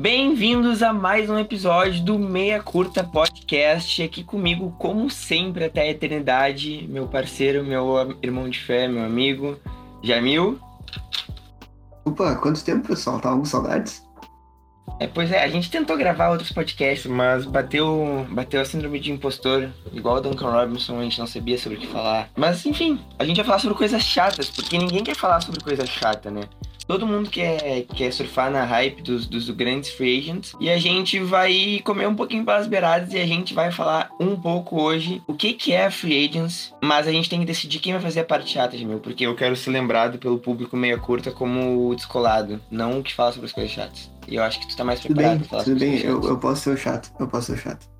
Bem-vindos a mais um episódio do Meia Curta Podcast. Aqui comigo, como sempre, até a eternidade, meu parceiro, meu irmão de fé, meu amigo, Jamil. Opa, quanto tempo, pessoal? Tava com saudades? É, pois é, a gente tentou gravar outros podcasts, mas bateu, bateu a síndrome de impostor, igual o Duncan Robinson, a gente não sabia sobre o que falar. Mas enfim, a gente vai falar sobre coisas chatas, porque ninguém quer falar sobre coisa chata, né? Todo mundo quer, quer surfar na hype dos, dos grandes free agents. E a gente vai comer um pouquinho pelas beiradas e a gente vai falar um pouco hoje o que, que é free agents. Mas a gente tem que decidir quem vai fazer a parte chata, meu, porque eu quero ser lembrado pelo público meia curta como o descolado, não o que fala sobre as coisas chatas. E eu acho que tu tá mais preparado bem, pra falar Tudo bem, eu, eu posso ser o chato, eu posso ser o chato.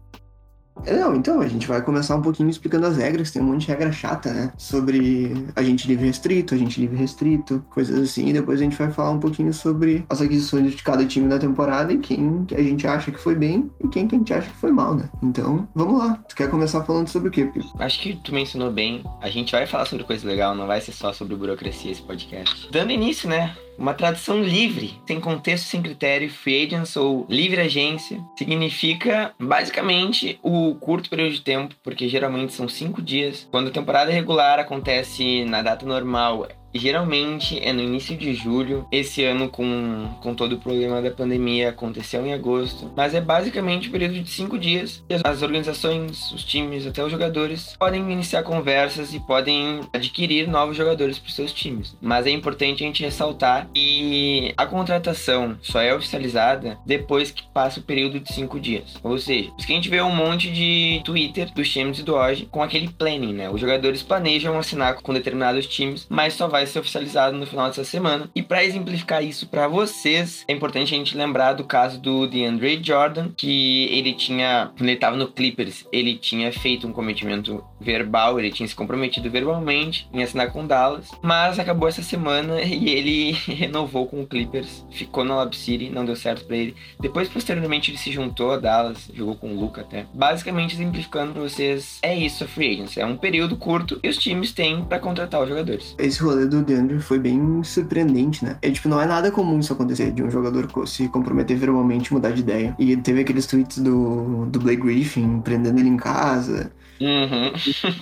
É, não, então, a gente vai começar um pouquinho explicando as regras. Tem um monte de regra chata, né? Sobre agente livre restrito, agente livre restrito, coisas assim. E depois a gente vai falar um pouquinho sobre as aquisições de cada time da temporada e quem a gente acha que foi bem e quem que a gente acha que foi mal, né? Então, vamos lá. Tu quer começar falando sobre o quê, Pio? Acho que tu mencionou bem. A gente vai falar sobre coisa legal, não vai ser só sobre burocracia esse podcast. Dando início, né? Uma tradução livre, sem contexto, sem critério, free agents ou livre agência, significa basicamente o curto período de tempo, porque geralmente são cinco dias. Quando a temporada regular acontece na data normal, Geralmente é no início de julho. Esse ano, com, com todo o problema da pandemia, aconteceu em agosto. Mas é basicamente um período de cinco dias. As organizações, os times, até os jogadores podem iniciar conversas e podem adquirir novos jogadores para seus times. Mas é importante a gente ressaltar que a contratação só é oficializada depois que passa o período de cinco dias. Ou seja, que a gente vê um monte de Twitter dos times e do hoje com aquele planning, né? Os jogadores planejam assinar com determinados times, mas só vai vai ser oficializado no final dessa semana. E para exemplificar isso para vocês, é importante a gente lembrar do caso do DeAndre Jordan, que ele tinha, quando ele estava no Clippers, ele tinha feito um cometimento verbal, ele tinha se comprometido verbalmente em assinar com Dallas, mas acabou essa semana e ele renovou com o Clippers, ficou no Lab City, não deu certo para ele. Depois, posteriormente, ele se juntou a Dallas, jogou com o Luca até. Basicamente, exemplificando para vocês, é isso a free agency, é um período curto e os times têm para contratar os jogadores. Esse rolê do DeAndre foi bem surpreendente, né? É tipo, não é nada comum isso acontecer, de um jogador se comprometer verbalmente mudar de ideia. E teve aqueles tweets do, do Blake Griffin prendendo ele em casa. Uhum.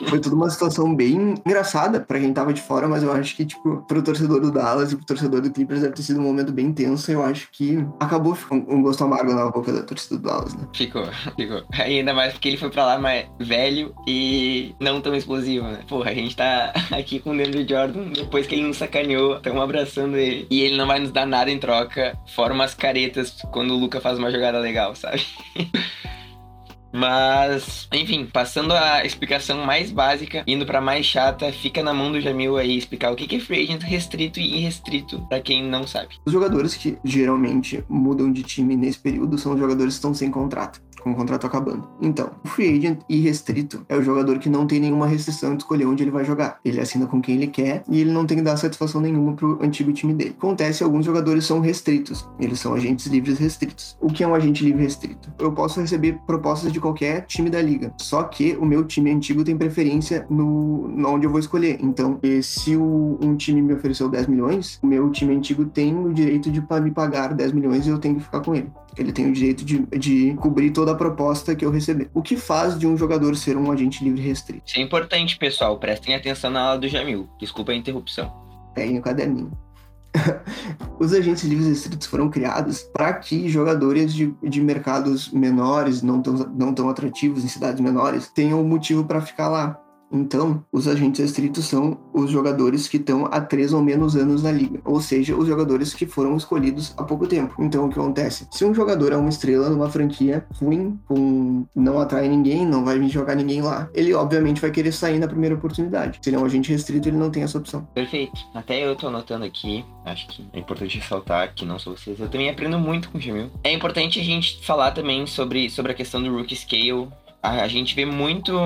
Foi tudo uma situação bem engraçada para quem tava de fora, mas eu acho que, tipo, pro torcedor do Dallas e pro torcedor do Clippers deve ter sido um momento bem tenso. Eu acho que acabou ficando um gosto amargo na boca da torcida do Dallas, né? Ficou, ficou. E ainda mais porque ele foi pra lá mais velho e não tão explosivo, né? Porra, a gente tá aqui com o Andrew Jordan, depois que ele nos sacaneou, estamos abraçando ele. E ele não vai nos dar nada em troca, fora umas caretas quando o Luca faz uma jogada legal, sabe? Mas, enfim, passando a explicação mais básica, indo para mais chata, fica na mão do Jamil aí explicar o que é free agent restrito e irrestrito, para quem não sabe. Os jogadores que geralmente mudam de time nesse período são os jogadores que estão sem contrato com o contrato acabando. Então, o free agent irrestrito é o jogador que não tem nenhuma restrição de escolher onde ele vai jogar. Ele assina com quem ele quer e ele não tem que dar satisfação nenhuma pro antigo time dele. Acontece, alguns jogadores são restritos. Eles são agentes livres restritos. O que é um agente livre restrito? Eu posso receber propostas de qualquer time da liga. Só que o meu time antigo tem preferência no, no onde eu vou escolher. Então, se o, um time me ofereceu 10 milhões, o meu time antigo tem o direito de me pagar 10 milhões e eu tenho que ficar com ele. Ele tem o direito de, de cobrir toda a proposta que eu receber. O que faz de um jogador ser um agente livre restrito? Isso é importante, pessoal. Prestem atenção na aula do Jamil. Desculpa a interrupção. Peguem o caderninho. Os agentes livres restritos foram criados para que jogadores de, de mercados menores, não tão, não tão atrativos em cidades menores, tenham motivo para ficar lá. Então, os agentes restritos são os jogadores que estão há três ou menos anos na liga, ou seja, os jogadores que foram escolhidos há pouco tempo. Então, o que acontece? Se um jogador é uma estrela numa franquia ruim, com não atrai ninguém, não vai vir jogar ninguém lá, ele obviamente vai querer sair na primeira oportunidade. Se ele é um agente restrito, ele não tem essa opção. Perfeito. Até eu tô anotando aqui, acho que é importante ressaltar que não só vocês, eu também aprendo muito com o Jamil. É importante a gente falar também sobre, sobre a questão do rookie scale a, a, gente vê muito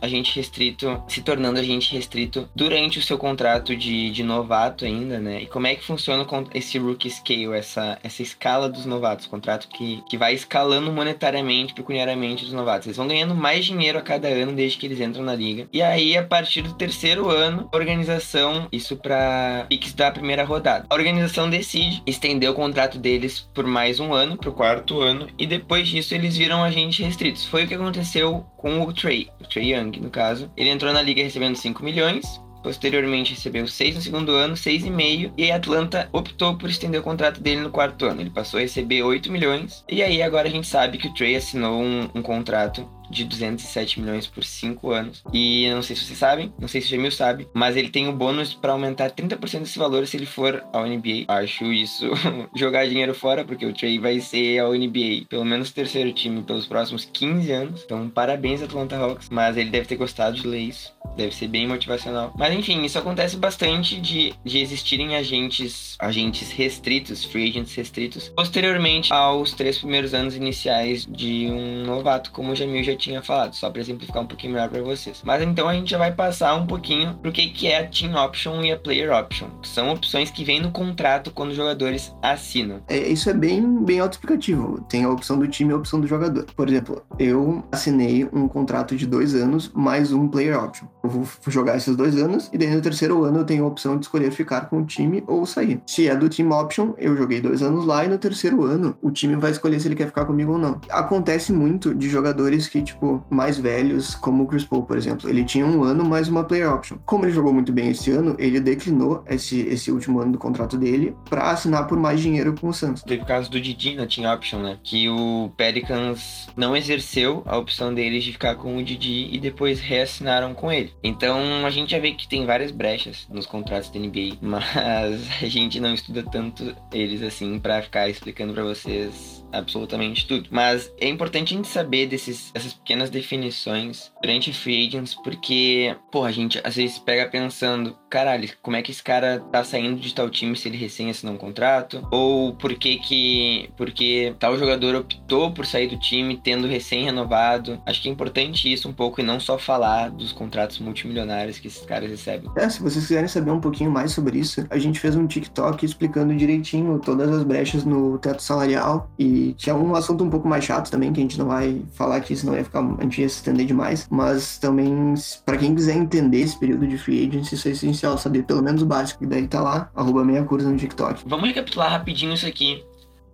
agente restrito se tornando agente restrito durante o seu contrato de, de novato ainda, né? E como é que funciona esse rookie scale, essa, essa escala dos novatos, contrato que, que vai escalando monetariamente, pecuniariamente dos novatos. Eles vão ganhando mais dinheiro a cada ano desde que eles entram na liga. E aí, a partir do terceiro ano, a organização, isso para picks da primeira rodada, a organização decide estender o contrato deles por mais um ano, pro quarto ano, e depois disso eles viram agentes restritos. Foi o que aconteceu com o Trey, o Trey Young, no caso. Ele entrou na liga recebendo 5 milhões, Posteriormente recebeu 6 no segundo ano, 6,5 e a Atlanta optou por estender o contrato dele no quarto ano. Ele passou a receber 8 milhões e aí agora a gente sabe que o Trey assinou um, um contrato de 207 milhões por 5 anos. E não sei se vocês sabem, não sei se o Jamil sabe, mas ele tem o bônus para aumentar 30% desse valor se ele for ao NBA. Acho isso jogar dinheiro fora, porque o Trey vai ser ao NBA, pelo menos terceiro time pelos próximos 15 anos. Então, parabéns Atlanta Hawks, mas ele deve ter gostado de ler isso. Deve ser bem motivacional. Mas enfim, isso acontece bastante de, de existirem agentes, agentes restritos, free agents restritos, posteriormente aos três primeiros anos iniciais de um novato, como o Jamil já tinha falado, só para exemplificar um pouquinho melhor para vocês. Mas então a gente já vai passar um pouquinho pro que, que é a Team Option e a Player Option, que são opções que vêm no contrato quando os jogadores assinam. É, isso é bem, bem autoexplicativo. Tem a opção do time e a opção do jogador. Por exemplo, eu assinei um contrato de dois anos mais um Player Option. Eu vou jogar esses dois anos e daí no terceiro ano eu tenho a opção de escolher ficar com o time ou sair. Se é do Team Option, eu joguei dois anos lá e no terceiro ano o time vai escolher se ele quer ficar comigo ou não. Acontece muito de jogadores que tipo, mais velhos, como o Chris Paul, por exemplo. Ele tinha um ano mais uma player option. Como ele jogou muito bem esse ano, ele declinou esse, esse último ano do contrato dele para assinar por mais dinheiro com o Suns. Teve o caso do Didi na Team Option, né? Que o Pelicans não exerceu a opção deles de ficar com o Didi e depois reassinaram com ele. Então a gente já vê que tem várias brechas nos contratos da NBA, mas a gente não estuda tanto eles assim para ficar explicando para vocês absolutamente tudo. Mas é importante a gente saber desses, pequenas definições durante free agents, porque, pô, a gente às vezes pega pensando, caralho, como é que esse cara tá saindo de tal time se ele recém assinou um contrato? Ou por que que, porque tal jogador optou por sair do time tendo recém renovado? Acho que é importante isso um pouco e não só falar dos contratos multimilionários que esses caras recebem. É, se vocês quiserem saber um pouquinho mais sobre isso, a gente fez um TikTok explicando direitinho todas as brechas no teto salarial e que é um assunto um pouco mais chato também, que a gente não vai falar aqui, senão ia ficar, a gente ia se estender demais. Mas também, para quem quiser entender esse período de free agency, isso é essencial, saber pelo menos o básico. E daí tá lá, arroba meia curva no TikTok. Vamos recapitular rapidinho isso aqui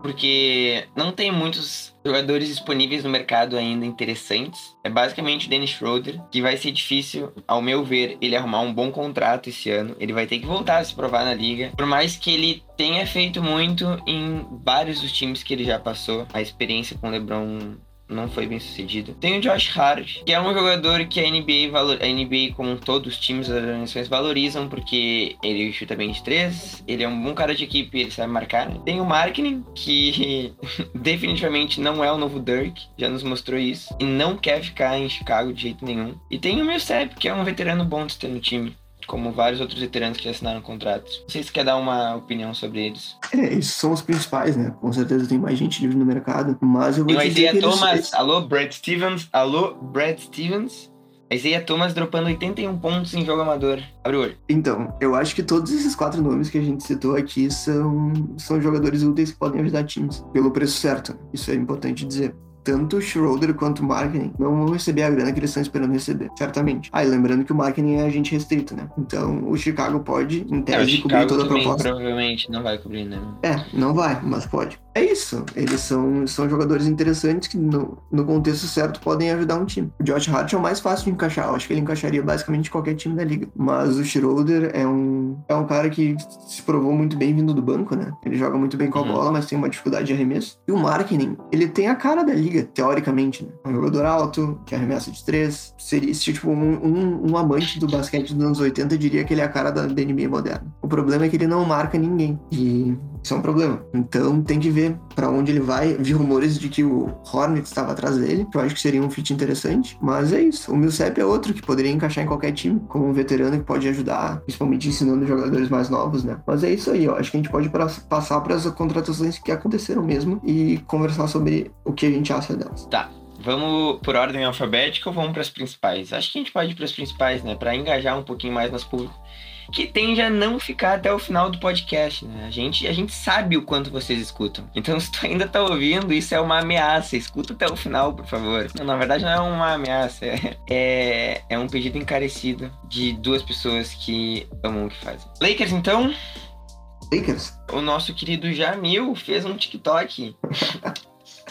porque não tem muitos jogadores disponíveis no mercado ainda interessantes. É basicamente o Dennis Schroeder, que vai ser difícil, ao meu ver, ele arrumar um bom contrato esse ano. Ele vai ter que voltar a se provar na liga. Por mais que ele tenha feito muito em vários dos times que ele já passou, a experiência com o LeBron não foi bem sucedido. Tem o Josh Hart, que é um jogador que a NBA, valor, a NBA como todos os times das organizações valorizam, porque ele chuta bem de três, ele é um bom cara de equipe, ele sabe marcar. Né? Tem o Marketing, que definitivamente não é o novo Dirk, já nos mostrou isso, e não quer ficar em Chicago de jeito nenhum. E tem o Millsap, que é um veterano bom de ter no time como vários outros veteranos que já assinaram contratos. Não sei se quer dar uma opinião sobre eles. É, esses são os principais, né? Com certeza tem mais gente livre no mercado, mas eu vou Tem o Isaiah Thomas, eles... alô Brad Stevens, alô Brad Stevens. Isaiah Thomas dropando 81 pontos em jogo amador. Abre o olho. Então, eu acho que todos esses quatro nomes que a gente citou aqui são, são jogadores úteis que podem ajudar times, pelo preço certo. Isso é importante dizer tanto o Schroeder quanto o marketing não vão receber a grana que eles estão esperando receber, certamente. Ah, e lembrando que o marketing é agente restrito, né? Então o Chicago pode, em tese, é, cobrir toda a proposta. provavelmente não vai cobrir, né? É, não vai, mas pode. É isso. Eles são, são jogadores interessantes que, no, no contexto certo, podem ajudar um time. O Josh Hart é o mais fácil de encaixar. Eu acho que ele encaixaria basicamente qualquer time da liga. Mas o Schroeder é um, é um cara que se provou muito bem vindo do banco, né? Ele joga muito bem com a uhum. bola, mas tem uma dificuldade de arremesso. E o marketing, ele tem a cara da liga, teoricamente, né? É um jogador alto, que arremessa de três. Seria, se, tipo, um, um, um, amante do basquete dos anos 80 diria que ele é a cara da, da NBA moderna. O problema é que ele não marca ninguém. E isso é um problema. Então tem que ver para onde ele vai. Vi rumores de que o Hornets estava atrás dele, que eu acho que seria um fit interessante. Mas é isso. O Millsap é outro que poderia encaixar em qualquer time, como um veterano que pode ajudar, principalmente ensinando jogadores mais novos, né? Mas é isso aí. Eu acho que a gente pode passar para as contratações que aconteceram mesmo e conversar sobre o que a gente acha delas. Tá. Vamos por ordem alfabética ou vamos para as principais? Acho que a gente pode ir para as principais, né? Para engajar um pouquinho mais nosso público. Que tende a não ficar até o final do podcast, né? A gente, a gente sabe o quanto vocês escutam. Então, se tu ainda tá ouvindo, isso é uma ameaça. Escuta até o final, por favor. Não, na verdade, não é uma ameaça. É, é, é um pedido encarecido de duas pessoas que amam o que fazem. Lakers, então, Lakers? o nosso querido Jamil fez um TikTok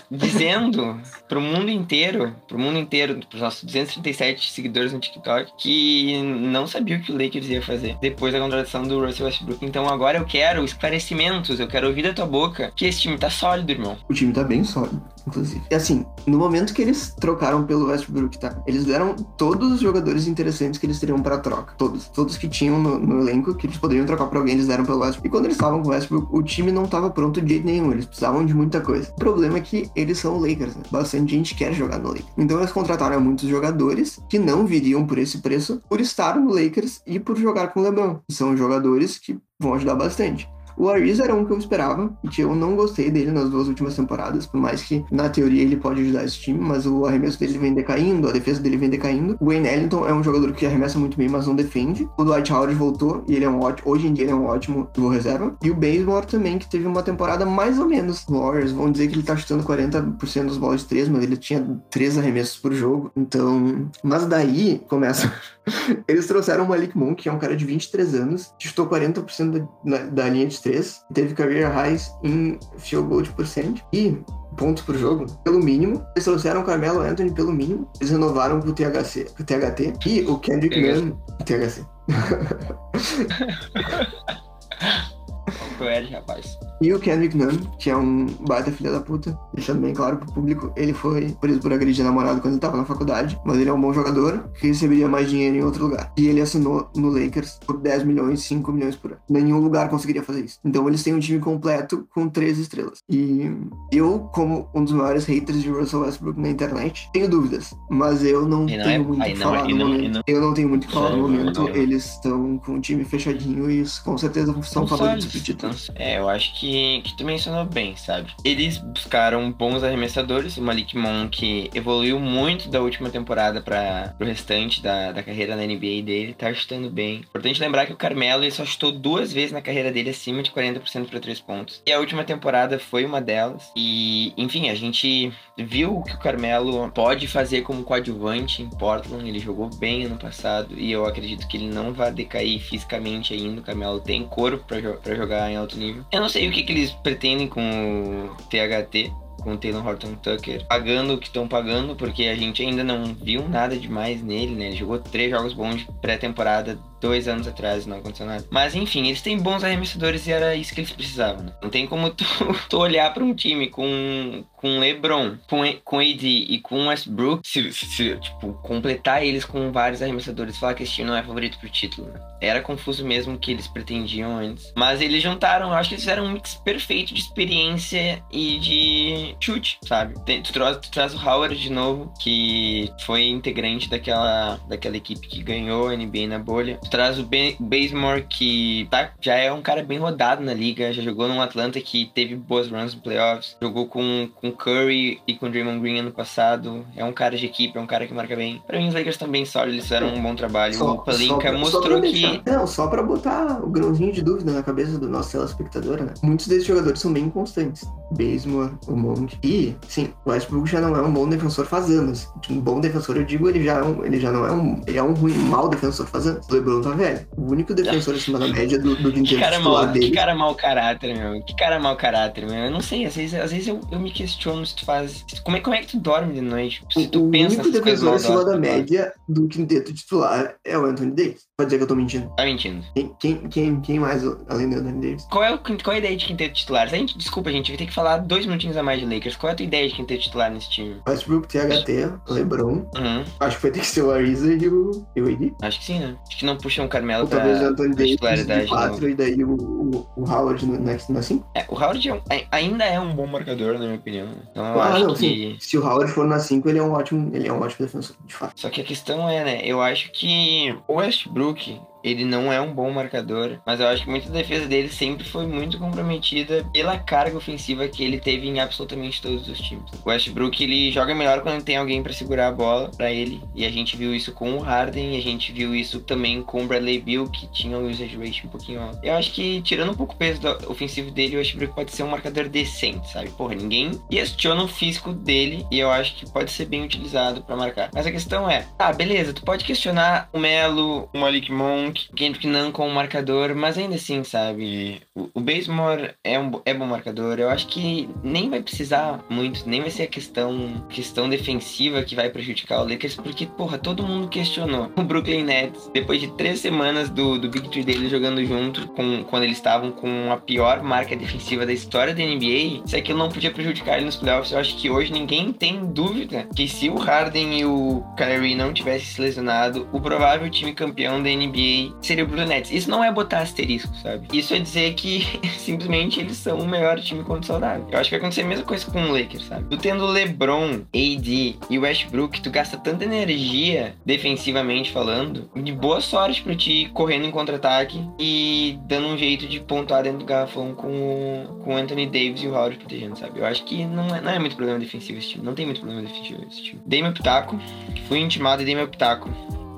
dizendo pro mundo inteiro, pro mundo inteiro, pros nossos 237 seguidores no TikTok, que não sabia o que o Lakers ia fazer depois da contratação do Russell Westbrook. Então agora eu quero esclarecimentos, eu quero ouvir da tua boca que esse time tá sólido, irmão. O time tá bem sólido, inclusive. E assim, no momento que eles trocaram pelo Westbrook, tá? Eles deram todos os jogadores interessantes que eles teriam pra troca. Todos. Todos que tinham no, no elenco, que eles poderiam trocar pra alguém, eles deram pelo Westbrook. E quando eles estavam com o Westbrook, o time não tava pronto de jeito nenhum. Eles precisavam de muita coisa. O problema é que eles são Lakers, né? Bastante gente quer jogar no Lakers. Então eles contrataram muitos jogadores que não viriam por esse preço por estar no Lakers e por jogar com o LeBron. São jogadores que vão ajudar bastante. O Ariza era um que eu esperava e que eu não gostei dele nas duas últimas temporadas, por mais que na teoria ele pode ajudar esse time, mas o arremesso dele vem decaindo, a defesa dele vem decaindo. O Wayne Ellington é um jogador que arremessa muito bem, mas não defende. O Dwight Howard voltou e ele é um ótimo, hoje em dia ele é um ótimo do reserva. E o Bazemore também, que teve uma temporada mais ou menos. Os Warriors vão dizer que ele tá chutando 40% dos bolas de 3, mas ele tinha três arremessos por jogo. Então, mas daí começa Eles trouxeram o Malik Monk, que é um cara de 23 anos, que chutou 40% da, da linha de 3, teve career highs em field goal de percent e pontos por jogo, pelo mínimo. Eles trouxeram o Carmelo Anthony pelo mínimo. Eles renovaram o THC, o THT e o Kendrick Nunn, THC. É, rapaz? E o Kendrick Nunn, que é um baita filha da puta, deixando bem claro pro público, ele foi preso por agredir namorado quando ele tava na faculdade, mas ele é um bom jogador que receberia mais dinheiro em outro lugar. E ele assinou no Lakers por 10 milhões, 5 milhões por ano. Nenhum lugar conseguiria fazer isso. Então eles têm um time completo com três estrelas. E eu, como um dos maiores haters de Russell Westbrook na internet, tenho dúvidas, mas eu não não tenho é- muito o que é- falar no momento. Eu não tenho muito o que falar no momento. Eles estão com um time fechadinho e com certeza são favoritos pro título. É, eu acho que, que tu mencionou bem, sabe? Eles buscaram bons arremessadores. O Malik Monk evoluiu muito da última temporada para o restante da, da carreira na NBA dele. Tá chutando bem. Importante lembrar que o Carmelo ele só chutou duas vezes na carreira dele acima de 40% para três pontos. E a última temporada foi uma delas. E, enfim, a gente viu o que o Carmelo pode fazer como coadjuvante em Portland. Ele jogou bem ano passado e eu acredito que ele não vai decair fisicamente ainda. O Carmelo tem corpo pra jogar em alto nível. Eu não sei o que, que eles pretendem com o THT. Com o Taylor Horton Tucker, pagando o que estão pagando, porque a gente ainda não viu nada demais nele, né? Ele jogou três jogos bons de pré-temporada dois anos atrás, não aconteceu nada. Mas enfim, eles têm bons arremessadores e era isso que eles precisavam. né? Não tem como tu, tu olhar pra um time com, com LeBron, com, com AD e com Westbrook, se, se, tipo, completar eles com vários arremessadores e falar que esse time não é favorito pro título. Né? Era confuso mesmo o que eles pretendiam antes. Mas eles juntaram, eu acho que eles fizeram um mix perfeito de experiência e de chute, sabe? Tem- tu, traz, tu traz o Howard de novo, que foi integrante daquela, daquela equipe que ganhou a NBA na bolha. Tu traz o Ben- Bazemore, que tá, já é um cara bem rodado na liga, já jogou num Atlanta que teve boas runs no playoffs, jogou com, com Curry e com Draymond Green ano passado. É um cara de equipe, é um cara que marca bem. Pra mim, os Lakers também sólidos, eles fizeram um bom trabalho. o Palinka pra- mostrou que. deixar- Não, só pra botar o grãozinho de dúvida na cabeça do nosso telespectador, né? Muitos desses jogadores são bem inconstantes. Bazemore, o Monk. E, sim, o Westbrook já não é um bom defensor faz anos. Um bom defensor, eu digo, ele já, é um- ele já não é um... Ele é um ruim, mau defensor faz anos. O LeBron tá velho. O único defensor acima da média do, do Que quinteto cara, titular mau, que dele... cara mau caráter, meu. Que cara mau caráter, meu. Eu não sei, às vezes, às vezes eu, eu me questiono se tu faz. Como é, como é que tu dorme de noite? Se tu o pensa único defensor acima da média do quinteto titular é o Anthony Davis. Pode dizer que eu tô mentindo. Tá mentindo. Quem, quem, quem, quem mais além do Anthony Davis? Qual é, o, qual é a ideia de quinteto titular? A gente, desculpa, gente, vai ter que falar dois minutinhos a mais de Lakers. Qual é a tua ideia de quinteto titular nesse time? Westbrook, THT, LeBron. Uhum, Acho que vai ter que ser o Ariza e o, e o AD. acho que sim, né? Acho que não puxam o Carmelo Ou pra, talvez o Anthony Davis titularidade. de não. 4 e daí o, o, o Howard no, na, na 5. É, o Howard é um- ai- ainda é um bom marcador, na minha opinião. Então eu Ah, acho não, que. Se o Howard for na 5, ele é um ótimo, ele é um ótimo defensor, de fato. Só que a questão é, né? Eu acho que o Westbrook ele não é um bom marcador, mas eu acho que muita defesa dele sempre foi muito comprometida pela carga ofensiva que ele teve em absolutamente todos os times. O Westbrook ele joga melhor quando tem alguém para segurar a bola para ele, e a gente viu isso com o Harden, e a gente viu isso também com o Bradley Bill, que tinha um usage rate um pouquinho alto. Eu acho que tirando um pouco o peso ofensivo dele, o Westbrook pode ser um marcador decente, sabe? Porra, ninguém questiona o físico dele e eu acho que pode ser bem utilizado para marcar. Mas a questão é, tá, beleza, tu pode questionar o Melo, o Malik Monk, Kendrick Nunn como marcador, mas ainda assim, sabe? O, o Basemore é um é bom marcador. Eu acho que nem vai precisar muito, nem vai ser a questão questão defensiva que vai prejudicar o Lakers, porque, porra, todo mundo questionou o Brooklyn Nets depois de três semanas do, do Big Three dele jogando junto, com, quando eles estavam com a pior marca defensiva da história da NBA, se aquilo não podia prejudicar ele nos playoffs, eu acho que hoje ninguém tem dúvida que se o Harden e o Kyrie não tivessem se lesionado, o provável time campeão da NBA seria o Brooklyn Nets. Isso não é botar asterisco, sabe? Isso é dizer que simplesmente eles são o melhor time quando saudável. Eu acho que vai acontecer a mesma coisa com o Lakers, sabe? Tu tendo LeBron, AD e Westbrook, tu gasta tanta energia defensivamente falando, de boa sorte pra ti correndo em contra-ataque e dando um jeito de pontuar dentro do garrafão com o, com Anthony Davis e o Howard protegendo, sabe? Eu acho que não é, não é muito problema defensivo esse time. Não tem muito problema defensivo esse time. Dei meu pitaco, fui intimado e dei meu pitaco.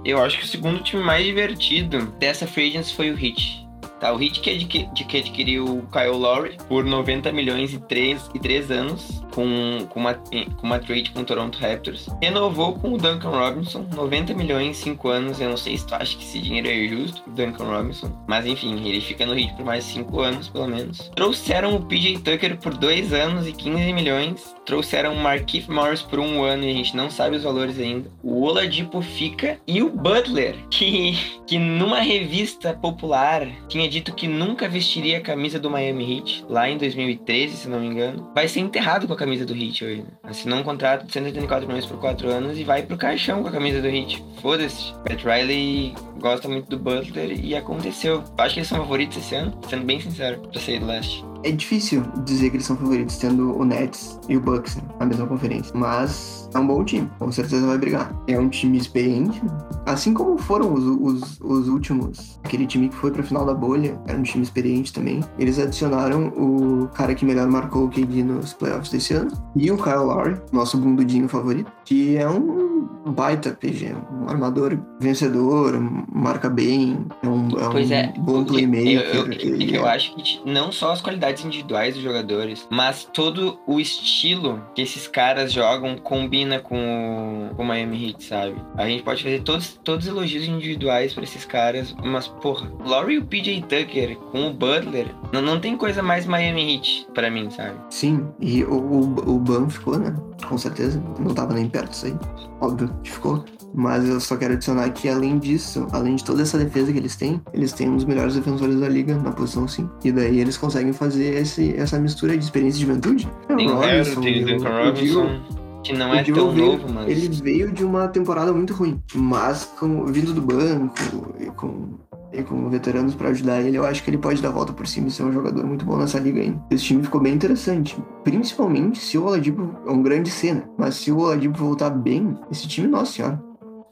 Eu acho que o segundo time mais divertido dessa free foi o Heat. Tá, o Heat que, adqu que adquiriu o Kyle Lowry por 90 milhões e 3, e 3 anos com, com, uma, com uma trade com o Toronto Raptors. Renovou com o Duncan Robinson, 90 milhões, 5 anos. Eu não sei se tu acha que esse dinheiro é justo Duncan Robinson. Mas enfim, ele fica no Heat por mais 5 anos, pelo menos. Trouxeram o PJ Tucker por 2 anos e 15 milhões. Trouxeram o Markif Morris por um ano e a gente não sabe os valores ainda. O Oladipo fica. E o Butler, que, que numa revista popular tinha dito que nunca vestiria a camisa do Miami Heat, lá em 2013, se não me engano, vai ser enterrado com a camisa do Heat hoje. Né? Assinou um contrato de 184 milhões por 4 anos e vai pro caixão com a camisa do Heat. Foda-se. Pat Riley gosta muito do Butler e aconteceu. Acho que eles são favoritos esse ano, sendo bem sincero, pra sair do leste. É difícil dizer que eles são favoritos, tendo o Nets e o Bucks na mesma conferência. Mas é um bom time, com certeza vai brigar. É um time experiente, assim como foram os, os, os últimos. Aquele time que foi pra final da bolha, era um time experiente também. Eles adicionaram o cara que melhor marcou o KD nos playoffs desse ano. E o Kyle Lowry, nosso bundudinho favorito, que é um baita PG, um armador vencedor, marca bem, é um, é um é, bom playmaker. Eu, eu, eu, eu acho que não só as qualidades individuais dos jogadores, mas todo o estilo que esses caras jogam combina com o, com o Miami Heat, sabe? A gente pode fazer todos, todos elogios individuais para esses caras, mas, porra, Laurie e o PJ Tucker com o Butler, não, não tem coisa mais Miami Heat para mim, sabe? Sim, e o, o, o Ban ficou, né? Com certeza, não tava nem perto disso aí. Óbvio que ficou. Mas eu só quero adicionar que, além disso, além de toda essa defesa que eles têm, eles têm um dos melhores defensores da liga na posição 5. E daí eles conseguem fazer esse, essa mistura de experiência de juventude. Tem o Robinson, tem o Duncan Robinson. Que não é tão veio, novo, mas. Ele veio de uma temporada muito ruim. Mas com, vindo do banco e com e com veteranos para ajudar ele, eu acho que ele pode dar a volta por cima e ser um jogador muito bom nessa liga ainda. Esse time ficou bem interessante, principalmente se o Oladipo é um grande cena, mas se o Oladipo voltar bem, esse time, nossa senhora.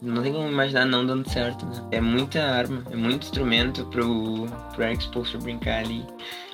Não tem como imaginar não dando certo, né? É muita arma, é muito instrumento pro, pro Eric Spoelstra brincar ali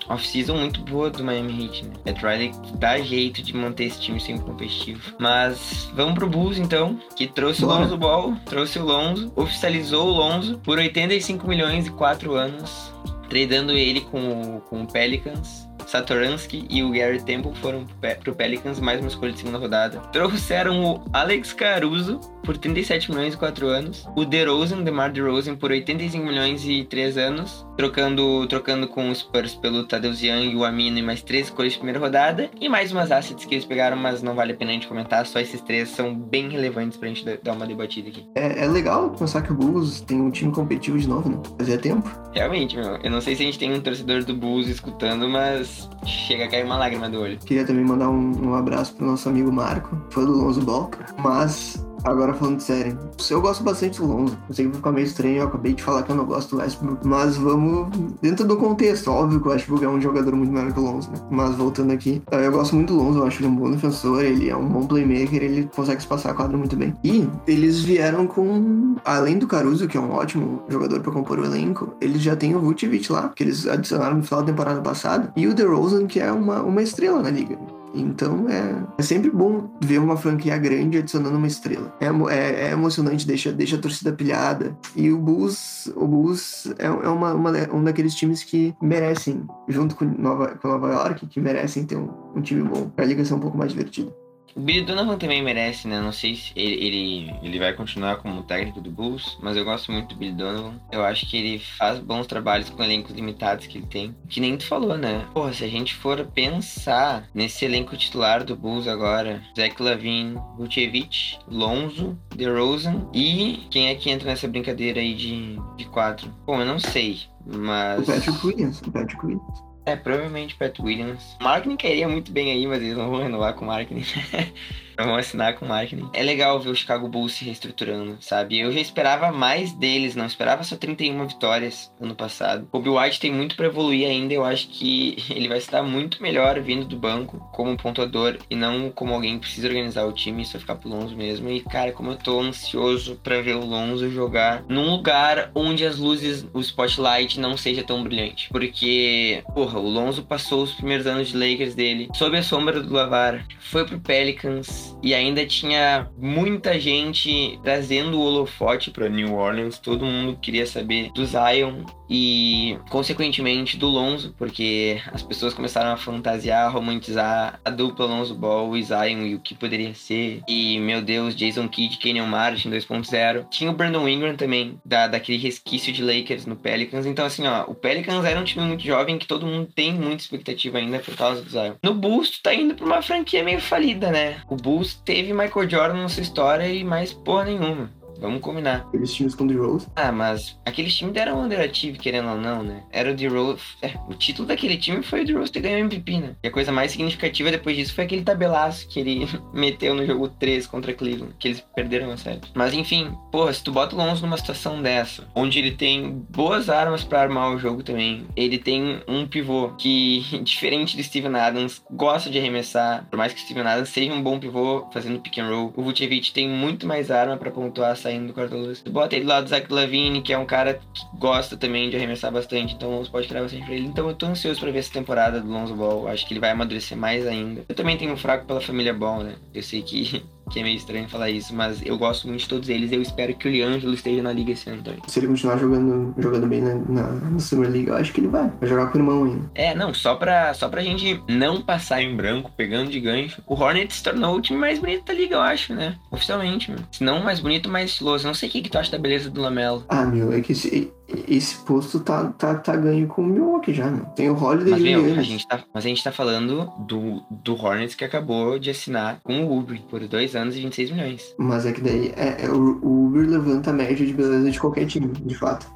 off-season muito boa do Miami Heat, né? Pat Riley dá jeito de manter esse time sempre competitivo. Mas vamos pro Bulls então, que trouxe Bora. o Lonzo Ball, trouxe o Lonzo, oficializou o Lonzo por 85 milhões e 4 anos, tradando ele com, com o Pelicans. Satoransky e o Gary Temple foram pro Pelicans, mais uma escolha de segunda rodada. Trouxeram o Alex Caruso por 37 milhões e 4 anos, o DeRozan, DeMar DeRozan, por 85 milhões e 3 anos, trocando, trocando com os Spurs pelo Tadeusz Young e o Amino e mais três escolhas de primeira rodada, e mais umas assets que eles pegaram, mas não vale a pena a gente comentar, só esses três são bem relevantes pra gente dar uma debatida aqui. É, é legal pensar que o Bulls tem um time competitivo de novo, né? Fazia tempo. Realmente, meu, eu não sei se a gente tem um torcedor do Bulls escutando, mas chega a cair uma lágrima do olho. Queria também mandar um, um abraço pro nosso amigo Marco, fã do Lonzo Ball, mas Agora falando sério, eu gosto bastante do Lonzo. Eu sei que vai ficar meio estranho, eu acabei de falar que eu não gosto do Westbrook, mas vamos dentro do contexto. Óbvio que o Westbrook é um jogador muito melhor que o Lonzo, né? Mas voltando aqui, eu gosto muito do Lonzo, eu acho ele um bom defensor, ele é um bom playmaker, ele consegue se passar a quadra muito bem. E eles vieram com, além do Caruso, que é um ótimo jogador para compor o elenco, eles já têm o Vucevic lá, que eles adicionaram no final da temporada passada, e o DeRozan, que é uma, uma estrela na liga. Então é, é sempre bom ver uma franquia grande adicionando uma estrela. É, é, é emocionante, deixa, deixa a torcida pilhada. E o Bulls, o Bulls é, é uma, uma, um daqueles times que merecem, junto com Nova, com Nova York, que merecem ter um, um time bom a liga ser um pouco mais divertida. O Billy Donovan também merece, né? Não sei se ele, ele, ele vai continuar como técnico do Bulls, mas eu gosto muito do Billy Donovan. Eu acho que ele faz bons trabalhos com elencos limitados que ele tem. Que nem tu falou, né? Porra, se a gente for pensar nesse elenco titular do Bulls agora, Zach Lavine, Vucevic, Lonzo, DeRozan e quem é que entra nessa brincadeira aí de, de quatro? Bom, eu não sei, mas... O Patrick Williams, o Patrick Williams. É, provavelmente Pat Williams. O Marketing queria muito bem aí, mas eles não vão renovar com o Marketing. Vamos assinar com marketing. É legal ver o Chicago Bulls se reestruturando, sabe? Eu já esperava mais deles, não esperava só 31 vitórias ano passado. O Bill White tem muito para evoluir ainda. Eu acho que ele vai estar muito melhor vindo do banco como pontuador e não como alguém que precisa organizar o time. Isso vai ficar pro Lonzo mesmo. E, cara, como eu tô ansioso para ver o Lonzo jogar num lugar onde as luzes, o spotlight não seja tão brilhante. Porque, porra, o Lonzo passou os primeiros anos de Lakers dele sob a sombra do Lavar, foi pro Pelicans e ainda tinha muita gente trazendo o holofote para New Orleans. Todo mundo queria saber do Zion e, consequentemente, do Lonzo, porque as pessoas começaram a fantasiar, a romantizar a dupla Lonzo Ball e Zion e o que poderia ser. E, meu Deus, Jason Kidd, Kenyon Martin 2.0. Tinha o Brandon Ingram também, da, daquele resquício de Lakers no Pelicans. Então, assim, ó, o Pelicans era um time muito jovem que todo mundo tem muita expectativa ainda por causa do Zion. No Bulls, tá indo pra uma franquia meio falida, né? O Bulls teve Michael Jordan na sua história e mais porra nenhuma. Vamos combinar. Aqueles times com The Rose. Ah, mas aqueles times deram underative, querendo ou não, né? Era o The Rose. É, o título daquele time foi o The Rose ter ganho MVP, né? E a coisa mais significativa depois disso foi aquele tabelaço que ele meteu no jogo 3 contra Cleveland, que eles perderam a série. Mas enfim, porra, se tu bota o Lonzo numa situação dessa, onde ele tem boas armas para armar o jogo também, ele tem um pivô que, diferente do Steven Adams, gosta de arremessar, por mais que o Steven Adams seja um bom pivô fazendo pick and roll, o Vucevic tem muito mais arma para pontuar saindo do quarto-luz. Bota ele lá do Zach Lavine, que é um cara que gosta também de arremessar bastante, então você pode criar bastante pra ele. Então eu tô ansioso pra ver essa temporada do Lonzo Ball. Acho que ele vai amadurecer mais ainda. Eu também tenho um fraco pela família Ball, né? Eu sei que que é meio estranho falar isso, mas eu gosto muito de todos eles. Eu espero que o Liangelo esteja na liga esse ano também. Se ele continuar jogando, jogando bem na, na, na Summer League, eu acho que ele vai. Vai jogar com o irmão ainda. É, não, só pra, só pra gente não passar em branco, pegando de gancho, o Hornets se tornou o time mais bonito da liga, eu acho, né? Oficialmente, meu. Se não mais bonito, mais estiloso. Não sei o que, que tu acha da beleza do Lamelo. Ah, meu, é que esse, esse posto tá, tá, tá ganho com o Milwaukee já, meu. Tem o Holiday mas, meu, a gente tá, Mas a gente tá falando do, do Hornets que acabou de assinar com o Uber por dois anos e 26 milhões. Mas é que daí é, é o, o Uber levanta a média de beleza de qualquer time, de fato.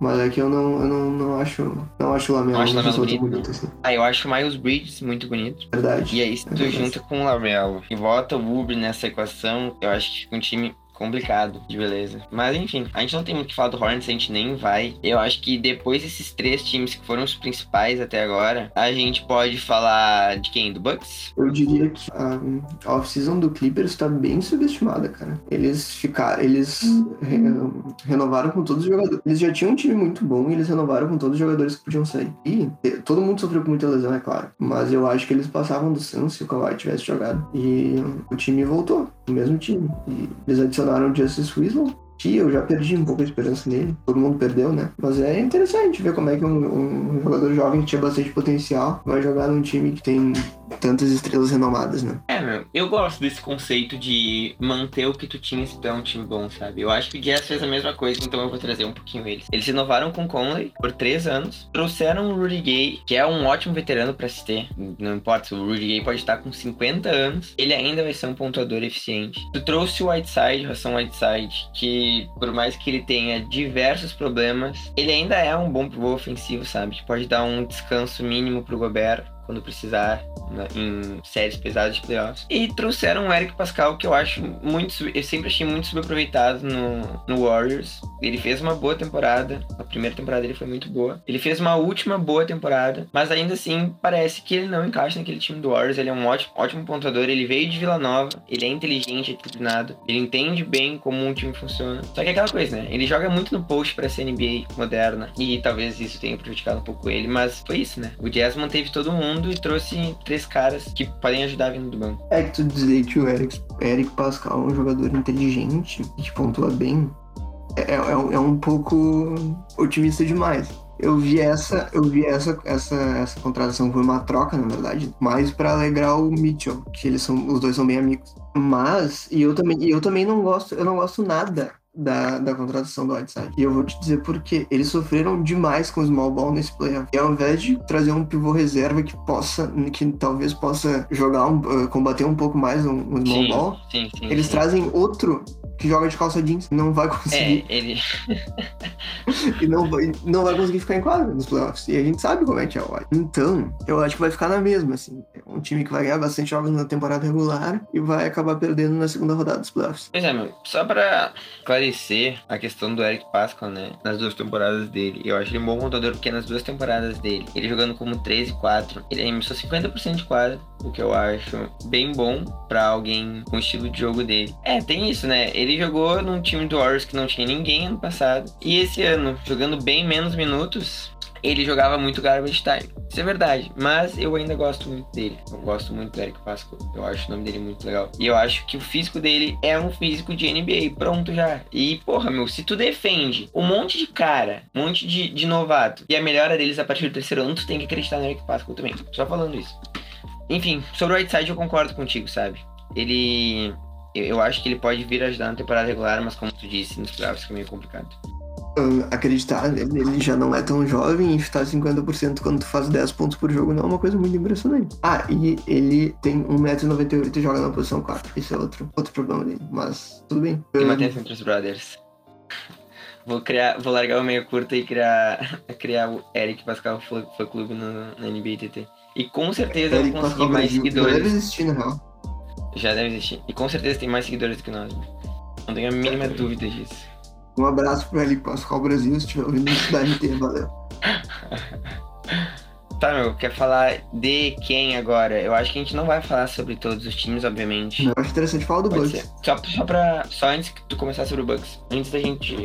Mas é que eu não, eu não, não acho. Não acho o Lamelo, acho Lamelo bonito, bonito assim. Ah, eu acho o Miles Bridges muito bonito. Verdade. E aí, se tu é junta com o Lamelo e bota o Uber nessa equação, eu acho que fica um time complicado de beleza. Mas enfim, a gente não tem muito que falar do Hornets, a gente nem vai. Eu acho que depois desses três times que foram os principais até agora, a gente pode falar de quem? Do Bucks? Eu diria que a off-season do Clippers está bem subestimada, cara. Eles ficaram, eles re renovaram com todos os jogadores. Eles já tinham um time muito bom e eles renovaram com todos os jogadores que podiam sair. E todo mundo sofreu com muita lesão, é claro. Mas eu acho que eles passavam do Suns se o Kawhi tivesse jogado. E o time voltou, o mesmo time. E eles adicionaram adicionaram Justice Winslow, que eu já perdi um pouco a esperança nele. Todo mundo perdeu, né? Mas é interessante ver como é que um, um jogador jovem que tinha bastante potencial vai jogar num time que tem tantas estrelas renomadas, né? É, meu, eu gosto desse conceito de manter o que tu tinha se tu é um time bom, sabe? Eu acho que o Jazz fez a mesma coisa, então eu vou trazer um pouquinho eles. Eles renovaram com Conley por três anos, trouxeram o Rudy Gay, que é um ótimo veterano para se ter. Não importa, o Rudy Gay pode estar com 50 anos, ele ainda vai ser um pontuador eficiente. Tu trouxe o Whiteside, Ração Whiteside, que por mais que ele tenha diversos problemas, ele ainda é um bom pivô ofensivo, sabe? Que pode dar um descanso mínimo pro Gobert quando precisar na, em séries pesadas de playoffs. E trouxeram o Eric Pascal, que eu acho muito. Eu sempre achei muito subaproveitado no, no Warriors. Ele fez uma boa temporada. A primeira temporada dele foi muito boa. Ele fez uma última boa temporada, mas ainda assim parece que ele não encaixa naquele time do Warriors. Ele é um ótimo, ótimo pontuador. Ele veio de Vila Nova. Ele é inteligente, é disciplinado. Ele entende bem como um time funciona. Só que é aquela coisa, né? Ele joga muito no post para essa NBA moderna. E talvez isso tenha prejudicado um pouco ele. Mas foi isso, né? O Jazz manteve todo mundo e trouxe três caras que podem ajudar vindo do banco. É que tu dizer que o Eric, Eric Pascal é um jogador inteligente que pontua bem é, é, é um pouco otimista demais. Eu vi essa, eu vi essa, essa, essa contratação foi uma troca, na verdade, mais para alegrar o Mitchell, que eles são, os dois são bem amigos. Mas e eu também, e eu também não gosto, eu não gosto nada da, da contratação do Whiteside. E eu vou te dizer por quê. Eles sofreram demais com o small ball nesse playoff. E ao invés de trazer um pivô reserva que possa, que talvez possa jogar, um, uh, combater um pouco mais um, um small Sim, ball, sim, sim. eles trazem outro que joga de calça jeans. Não vai conseguir. É, ele. e não vai, não vai conseguir ficar em quadra nos playoffs. E a gente sabe como é que é o. Então, eu acho que vai ficar na mesma, assim. É um time que vai ganhar bastante jogos na temporada regular e vai acabar perdendo na segunda rodada dos playoffs. Pois é, meu. Só pra esclarecer a questão do Eric Pascal, né? Nas duas temporadas dele. Eu acho ele um bom contador porque nas duas temporadas dele, ele jogando como 13 e 4, ele arremessou 50% de quadra, o que eu acho bem bom pra alguém com o estilo de jogo dele. É, tem isso, né? Ele jogou num time do Warriors que não tinha ninguém ano passado. E esse ano, jogando bem menos minutos, ele jogava muito garbage time. Isso é verdade, mas eu ainda gosto muito dele. Eu gosto muito do Eric Pascal. Eu acho o nome dele muito legal. E eu acho que o físico dele é um físico de NBA. Pronto já. E, porra, meu, se tu defende um monte de cara, um monte de, de novato, e a melhora deles a partir do terceiro ano, tu tem que acreditar no Eric Pascal também. Só falando isso. Enfim, sobre o Whiteside eu concordo contigo, sabe? Ele. Eu, eu acho que ele pode vir ajudar na temporada regular, mas como tu disse, nos playoffs fica meio complicado. Uh, acreditar nele, ele já não é tão jovem e chutar 50% quando tu faz 10 pontos por jogo não é uma coisa muito impressionante. Ah, e ele tem 1,98m e joga na posição 4. Isso é outro, outro problema dele, mas tudo bem. E manter entre os brothers. Vou criar, vou largar o meio curto e criar, criar o Eric Pascal Fã Fã Clube no, na NBA TT. E com certeza eu Eric vou Pascal conseguir mais Brasil, já deve seguidores. existir, na real. Já deve existir. E com certeza tem mais seguidores do que nós. né? Não tenho a mínima dúvida disso. Um abraço pro Eric Pascal Brasil, se estiver ouvindo isso da RT, valeu. Tá, meu, quer falar de quem agora? Eu acho que a gente não vai falar sobre todos os times, obviamente. Eu acho interessante falar do Pode Bucks. ser. Só, só pra. Só antes que tu começar sobre o Bucks. Antes da gente.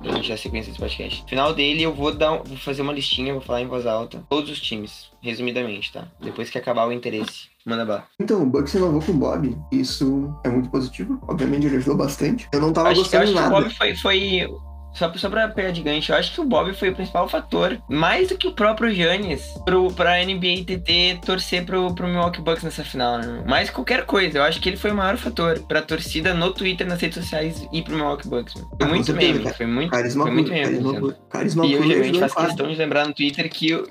Da gente sequência desse podcast. Final dele, eu vou dar. Vou fazer uma listinha, vou falar em voz alta. Todos os times, resumidamente, tá? Depois que acabar o interesse. Manda bala. Então, o Bucks renovou com o Bob. Isso é muito positivo. Obviamente, ele ajudou bastante. Eu não tava Acho, eu gostando acho que o nada. Bob foi. foi... Só, só pra pegar de gancho, eu acho que o Bob foi o principal fator. Mais do que o próprio Giannis pro, pra NBA TT torcer pro, pro Milwaukee Bucks nessa final, né? Mais que qualquer coisa. Eu acho que ele foi o maior fator pra torcida no Twitter, nas redes sociais e pro Milwaukee Bucks. Mano. Foi Ah, muito certeza, meme, cara. foi muito, Carisma foi muito meme. carisma puro. Carisma E geralmente quadra. questão de lembrar no Twitter que.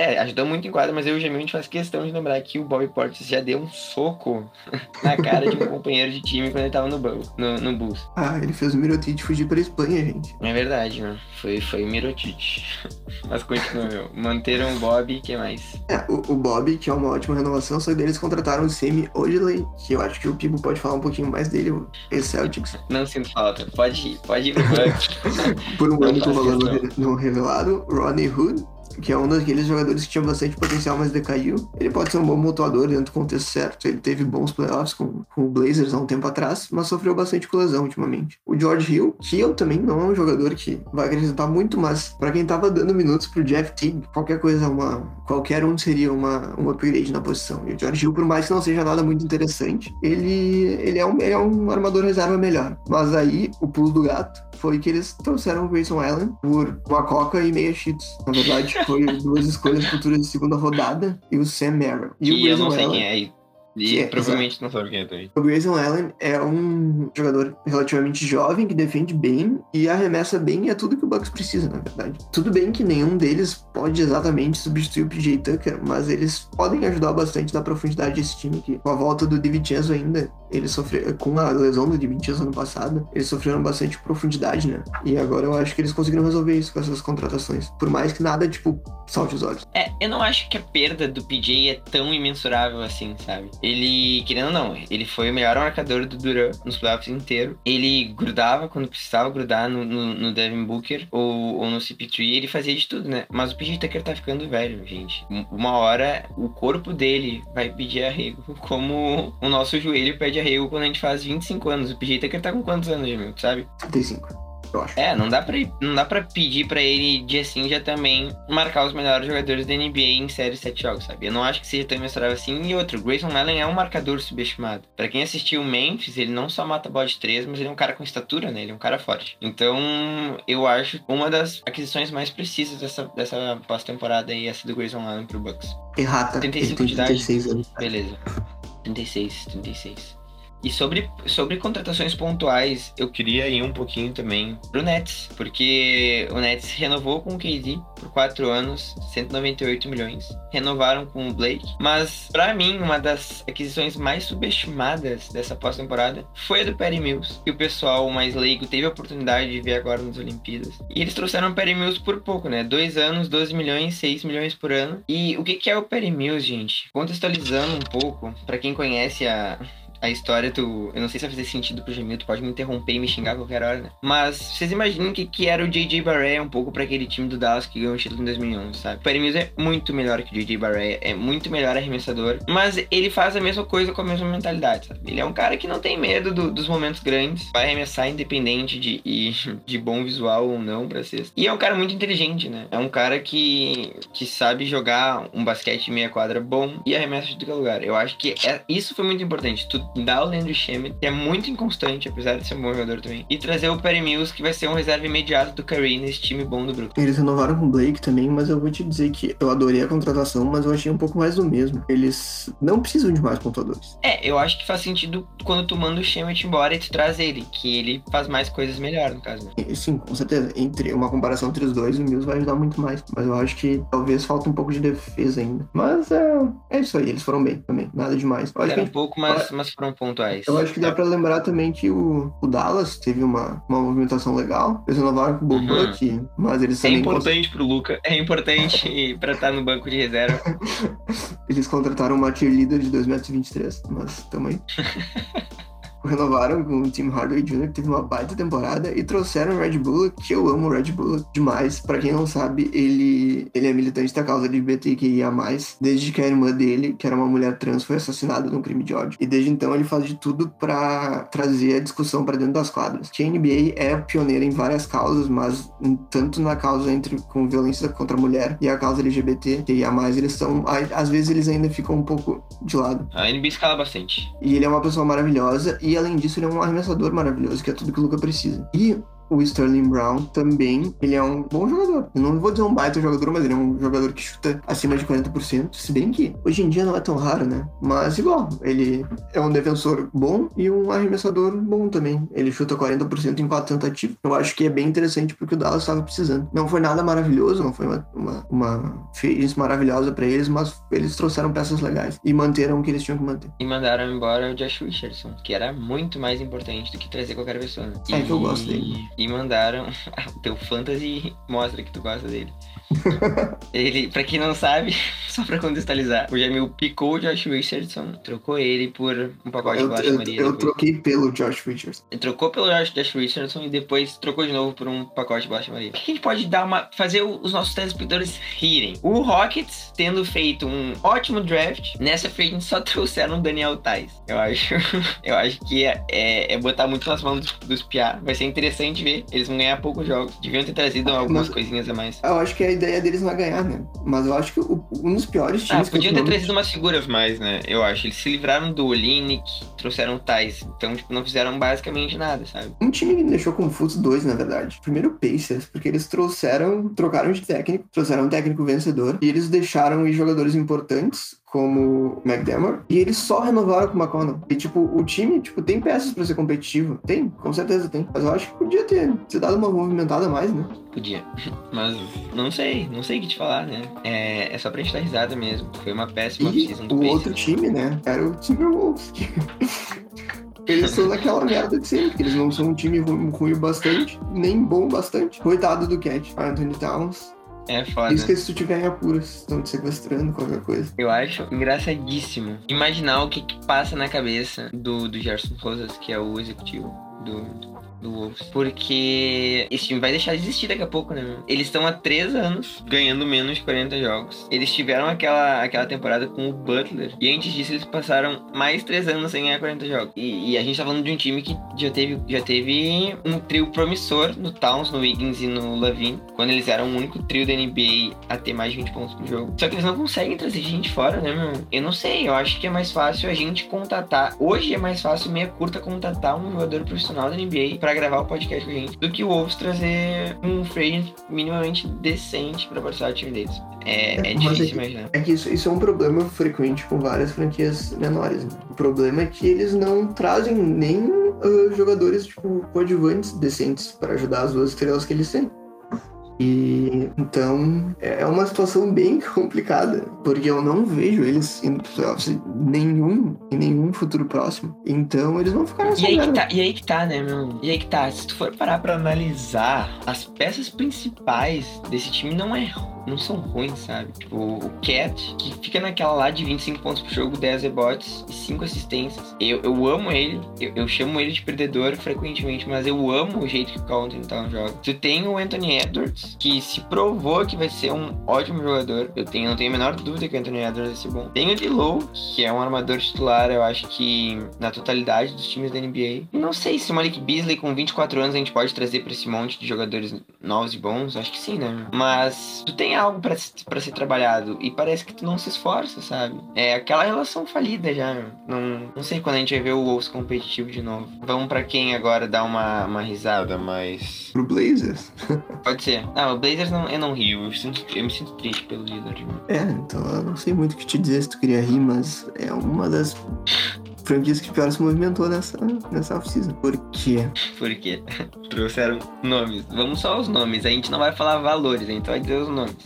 É, ajudou muito em quadra, mas eu geralmente faço questão de lembrar que o Bobby Portis já deu um soco na cara de um companheiro de time quando ele tava no, no, no Bulls. Ah, ele fez o Mirotic fugir pra Espanha, gente. É verdade, mano. Foi, foi Mirotic. Mas continua, meu. Manteram o Bob e que mais? É, o, o Bob, que é uma ótima renovação, só que eles contrataram o Semi Odley, que eu acho que o Pipo pode falar um pouquinho mais dele, o ex-Celtics. Não sinto falta. Pode ir, pode ir pro Bucks. Por um Não ano com valor no, no revelado, Rodney Hood, que é um daqueles jogadores que tinha bastante potencial, mas decaiu. Ele pode ser um bom pontuador dentro do contexto certo. Ele teve bons playoffs com, com o Blazers há um tempo atrás, mas sofreu bastante com lesão ultimamente. O George Hill, que eu também não é um jogador que vai acrescentar muito, mas pra quem tava dando minutos pro Jeff Teague, qualquer coisa, uma, qualquer um seria uma, um upgrade na posição. E o George Hill, por mais que não seja nada muito interessante, ele, ele, é, um, ele é um armador reserva melhor. Mas aí, o pulo do gato foi que eles trouxeram o Grayson Allen por uma coca e meia cheats. Na verdade, foi duas escolhas futuras de segunda rodada e o Sam Merrill. E o E eu não sei Allen quem é. E, e é, provavelmente não sabe quem é também. o Grayson Allen é um jogador relativamente jovem, que defende bem e arremessa bem, e é tudo que o Bucks precisa, na verdade. Tudo bem que nenhum deles pode exatamente substituir o PJ Tucker, mas eles podem ajudar bastante na profundidade desse time, que com a volta do DiVincenzo ainda, eles sofreram, com a lesão do Divintius ano passado, eles sofreram bastante profundidade, né? E agora eu acho que eles conseguiram resolver isso com essas contratações. Por mais que nada, tipo, salte os olhos. É, eu não acho que a perda do PJ é tão imensurável assim, sabe? Ele, querendo ou não, ele foi o melhor marcador do Duran nos playoffs inteiro. Ele grudava quando precisava grudar no, no, no Devin Booker ou, ou no CP3, ele fazia de tudo, né? Mas o PJ Tucker tá ficando velho, gente. Uma hora o corpo dele vai pedir arrego, como o nosso joelho pede arrego quando a gente faz 25 anos. O PJ Tucker tá com quantos anos, Jamil, sabe? 35 eu acho. É, não dá pra, não dá pra pedir pra ele de assim já também marcar os melhores jogadores da NBA em série 7 jogos, sabe? Eu não acho que seja tão mensurável assim. E outro, Grayson Allen é um marcador subestimado. Pra quem assistiu o Memphis, ele não só mata bola de 3, mas ele é um cara com estatura, né? Ele é um cara forte. Então, eu acho uma das aquisições mais precisas dessa, dessa pós-temporada aí, essa do Grayson Allen pro Bucks. Errata. 35 de idade. 36 anos. Beleza. 36, 36. E sobre, sobre contratações pontuais, eu queria ir um pouquinho também pro Nets, porque o Nets renovou com o KD por 4 anos, 198 milhões. Renovaram com o Blake, mas para mim, uma das aquisições mais subestimadas dessa pós-temporada foi a do Perry Mills, que o pessoal mais leigo teve a oportunidade de ver agora nas Olimpíadas. E eles trouxeram o Perry Mills por pouco, né? 2 anos, 12 milhões, 6 milhões por ano. E o que, é o Perry Mills, gente? Contextualizando um pouco, para quem conhece a, a história do. Eu não sei se vai fazer sentido pro Jamil, tu pode me interromper e me xingar a qualquer hora, né? Mas vocês imaginem que, que era o JJ Barrett um pouco para aquele time do Dallas que ganhou o título em 2011, sabe? O Perry Mills é muito melhor que o JJ Barrett, é muito melhor arremessador, mas ele faz a mesma coisa com a mesma mentalidade, sabe? Ele é um cara que não tem medo do, dos momentos grandes, vai arremessar independente de, de bom visual ou não pra ser. E é um cara muito inteligente, né? É um cara que, que sabe jogar um basquete meia quadra bom e arremessa de todo lugar. Eu acho que é, isso foi muito importante. Tu dar o Landry Shamet, que é muito inconstante, apesar de ser um bom jogador também, e trazer o Perry Mills, que vai ser um reserva imediato do Curry nesse time bom do Brooklyn. Eles renovaram com o Blake também, mas eu vou te dizer que eu adorei a contratação, mas eu achei um pouco mais do mesmo. Eles não precisam de mais pontuadores. É, eu acho que faz sentido quando tu manda o Shamet embora e tu traz ele, que ele faz mais coisas melhor, no caso. Né? Sim, com certeza. Entre uma comparação entre os dois, o Mills vai ajudar muito mais. Mas eu acho que talvez falta um pouco de defesa ainda. Mas é, é isso aí, eles foram bem também. Nada demais. Eu Era um pouco, mas, mas foram pontuais. Eu acho que dá pra lembrar também que o, o Dallas teve uma, uma movimentação legal. Eles renovaram com o Bob uhum. aqui, mas eles é também... É importante cons... pro Luca, é importante pra estar no banco de reserva. eles contrataram uma cheerleader de 2,23m, mas também... renovaram com o Tim Hardaway Jr., que teve uma baita temporada, e trouxeram o Red Bull, que eu amo o Red Bull demais. Para quem não sabe, ele, ele é militante da causa LGBTQIA+, desde que a irmã dele, que era uma mulher trans, foi assassinada num crime de ódio. E desde então ele faz de tudo para trazer a discussão para dentro das quadras. Que a NBA é pioneira em várias causas, mas tanto na causa entre com violência contra a mulher e a causa LGBTQIA+, eles são, às vezes eles ainda ficam um pouco de lado. A NBA escala bastante. E ele é uma pessoa maravilhosa, e além disso, ele é um arremessador maravilhoso, que é tudo que o Luca precisa. E o Sterling Brown também, ele é um bom jogador. Eu não vou dizer um baita jogador, mas ele é um jogador que chuta acima de 40%. Se bem que hoje em dia não é tão raro, né? Mas igual, ele é um defensor bom e um arremessador bom também. Ele chuta 40% em quatro tentativas. Eu acho que é bem interessante porque o Dallas estava precisando. Não foi nada maravilhoso, não foi uma, uma, uma maravilhosa para eles, mas eles trouxeram peças legais e manteram o que eles tinham que manter. E mandaram embora o Josh Richardson, que era muito mais importante do que trazer qualquer pessoa. Né? É que eu gosto dele e mandaram. o teu fantasy mostra que tu gosta dele. ele, pra quem não sabe, só pra contextualizar, o Jamil picou o Josh Richardson, trocou ele por um pacote eu, de bolacha Maria. Eu, eu troquei pelo Josh Richardson. Ele trocou pelo Josh, Josh Richardson e depois trocou de novo por um pacote de bolacha Maria. O que a gente pode dar uma. fazer os nossos telespectadores rirem? O Rockets, tendo feito um ótimo draft, nessa frente só trouxeram o Daniel Tais. Eu acho. eu acho que é, é, é botar muito nas mãos dos, dos Piá. Vai ser interessante ver. Eles vão ganhar poucos jogos. Deviam ter trazido algumas Mas, coisinhas a mais. Eu acho que a ideia deles não é ganhar, né? Mas eu acho que o, um dos piores times. Ah, podiam ter trazido umas figuras mais, né? Eu acho. Eles se livraram do Olinick, trouxeram Tais. Então, tipo, não fizeram basicamente nada, sabe? Um time que me deixou confuso, dois, na verdade. Primeiro, o Pacers, porque eles trouxeram, trocaram de técnico, trouxeram um técnico vencedor e eles deixaram ir jogadores importantes como McDermott, e eles só renovaram com o McConnell. E, tipo, o time, tipo, tem peças para ser competitivo. Tem, com certeza tem. Mas eu acho que podia ter, ter dado uma movimentada mais, né? Podia. Mas não sei, não sei o que te falar, né? É, é só pra gente dar risada mesmo. Foi uma péssima e season do o Pacers. outro time, né? Era o Timberwolves. Eles são naquela merda de sempre. Eles não são um time ruim, ruim bastante, nem bom bastante. Coitado do Cat, Anthony Towns. É foda. Isso que se tu tiver em apuros, estão te sequestrando, qualquer coisa. Eu acho engraçadíssimo imaginar o que, que passa na cabeça do, do Gerson Rosas, que é o executivo do, do Wolves. Porque esse time vai deixar de existir daqui a pouco, né? meu? Eles estão há três anos ganhando menos de 40 jogos. Eles tiveram aquela, aquela temporada com o Butler. E antes disso, eles passaram mais três anos sem ganhar 40 jogos. E, e a gente tá falando de um time que já teve, já teve um trio promissor no Towns, no Wiggins e no Lavine. Quando eles eram o único trio da NBA a ter mais de 20 pontos por jogo. Só que eles não conseguem trazer gente fora, né, meu? Eu não sei. Eu acho que é mais fácil a gente contatar. Hoje é mais fácil, meia curta, contatar um jogador profissional da NBA pra gravar o podcast com a gente do que o Wolves trazer um free minimamente decente pra participar do time deles. É, é Mas difícil é imaginar. É que isso, isso é um problema frequente com várias franquias menores. Né? O problema é que eles não trazem nem ah, jogadores tipo coadjuvantes decentes para ajudar as duas estrelas que eles têm. E então é uma situação bem complicada, porque eu não vejo eles indo pro playoffs nenhum em nenhum futuro próximo. Então eles vão ficar nessa E aí, que tá, e aí que tá, né, meu? E aí que tá. Se tu for parar pra analisar, as peças principais desse time não é não são ruins, sabe? Tipo, o Cat, que fica naquela lá de 25 pontos por jogo, 10 rebotes e 5 assistências. Eu, eu amo ele, eu, eu chamo ele de perdedor frequentemente, mas eu amo o jeito que o Carl Anthony Towns joga. Tu tem o Anthony Edwards, que se provou que vai ser um ótimo jogador. Eu tenho, não tenho a menor dúvida que o Anthony Edwards vai ser bom. Tem o D'Lo, que é um armador titular, eu acho que na totalidade dos times da NBA. Não sei se o Malik Beasley com 24 anos a gente pode trazer pra esse monte de jogadores novos e bons. Acho que sim, né? Mas tu tem algo pra ser trabalhado e parece que tu não se esforça, sabe? É aquela relação falida já. Não, não sei quando a gente vai ver o Wolves competitivo de novo. Vamos pra quem agora dar uma, uma risada, mas. Pro Blazers. Pode ser. Ah, o Blazers não, eu não rio. Eu, sinto- eu me sinto triste pelo líder. É, então eu não sei muito o que te dizer se tu queria rir, mas é uma das franquias que pior se movimentou nessa, nessa off-season. Porque Por quê? Trouxeram nomes. Vamos só aos nomes. A gente não vai falar valores, a gente vai dizer os nomes.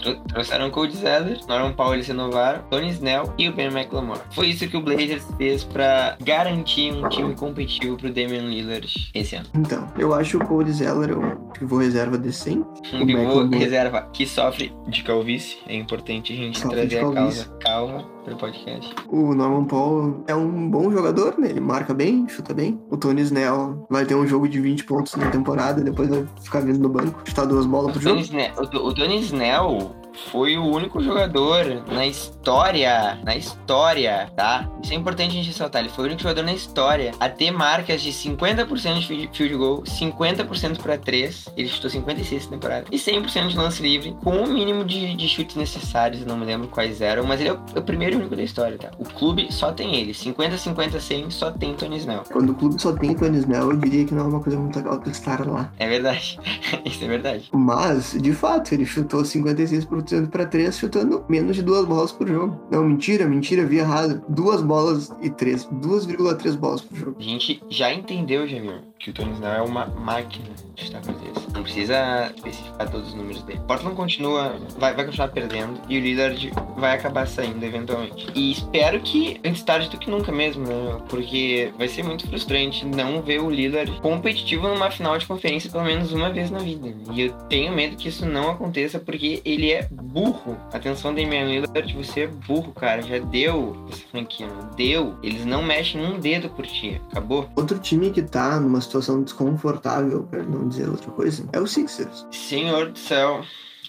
Trou- Trouxeram Cody Zeller, Norman Powell renovaram, Tony Snell e o Ben McLemore. Foi isso que o Blazers fez pra garantir um time competitivo pro Damian Lillard esse ano. Então, eu acho o Cody Zeller um pivô reserva decente. Um pivô reserva que sofre de calvície. É importante a gente Sofre trazer a causa calva pro podcast. O Norman Paul é um bom jogador, né? Ele marca bem, chuta bem. O Tony Snell vai ter um jogo de 20 pontos na temporada, depois vai ficar vindo no banco, chutar duas bolas O Tony, jogo. Snell, o, o Tony Snell foi o único jogador na história, na história, tá? Isso é importante a gente ressaltar. Ele foi o único jogador na história a ter marcas de 50% de field- goal, 50% para 3, ele chutou 56 essa temporada, e 100% de lance livre, com o mínimo de, de chutes necessários, não me lembro quais eram, mas ele é o, é o primeiro e único da história, tá? O clube só tem ele, 50, 50, 100, só tem Tony Snell. Quando o clube só tem Tony Snell, eu diria que não é uma coisa muito legal estar lá. É verdade, isso é verdade. Mas, de fato, ele chutou 56% para 3, chutando menos de duas bolas por jogo. Não, mentira, mentira, vi errado. Duas bolas e três. 2,3 bolas por jogo. A gente já entendeu, Jamil, que o Tony Snell é uma máquina de chutar cruzeiros. Não precisa especificar todos os números dele. Portland continua, vai, vai continuar perdendo e o Lillard vai acabar saindo eventualmente. E espero que antes tarde do que nunca mesmo, né? Porque vai ser muito frustrante não ver o Lillard competitivo numa final de conferência pelo menos uma vez na vida. E eu tenho medo que isso não aconteça porque ele é burro. Atenção, Damian Lillard, você é burro, cara. Já deu essa franquia, não deu. Eles não mexem um dedo por ti. Acabou. Outro time que tá numa situação desconfortável, pra não dizer outra coisa, é o Sixers. Senhor do céu,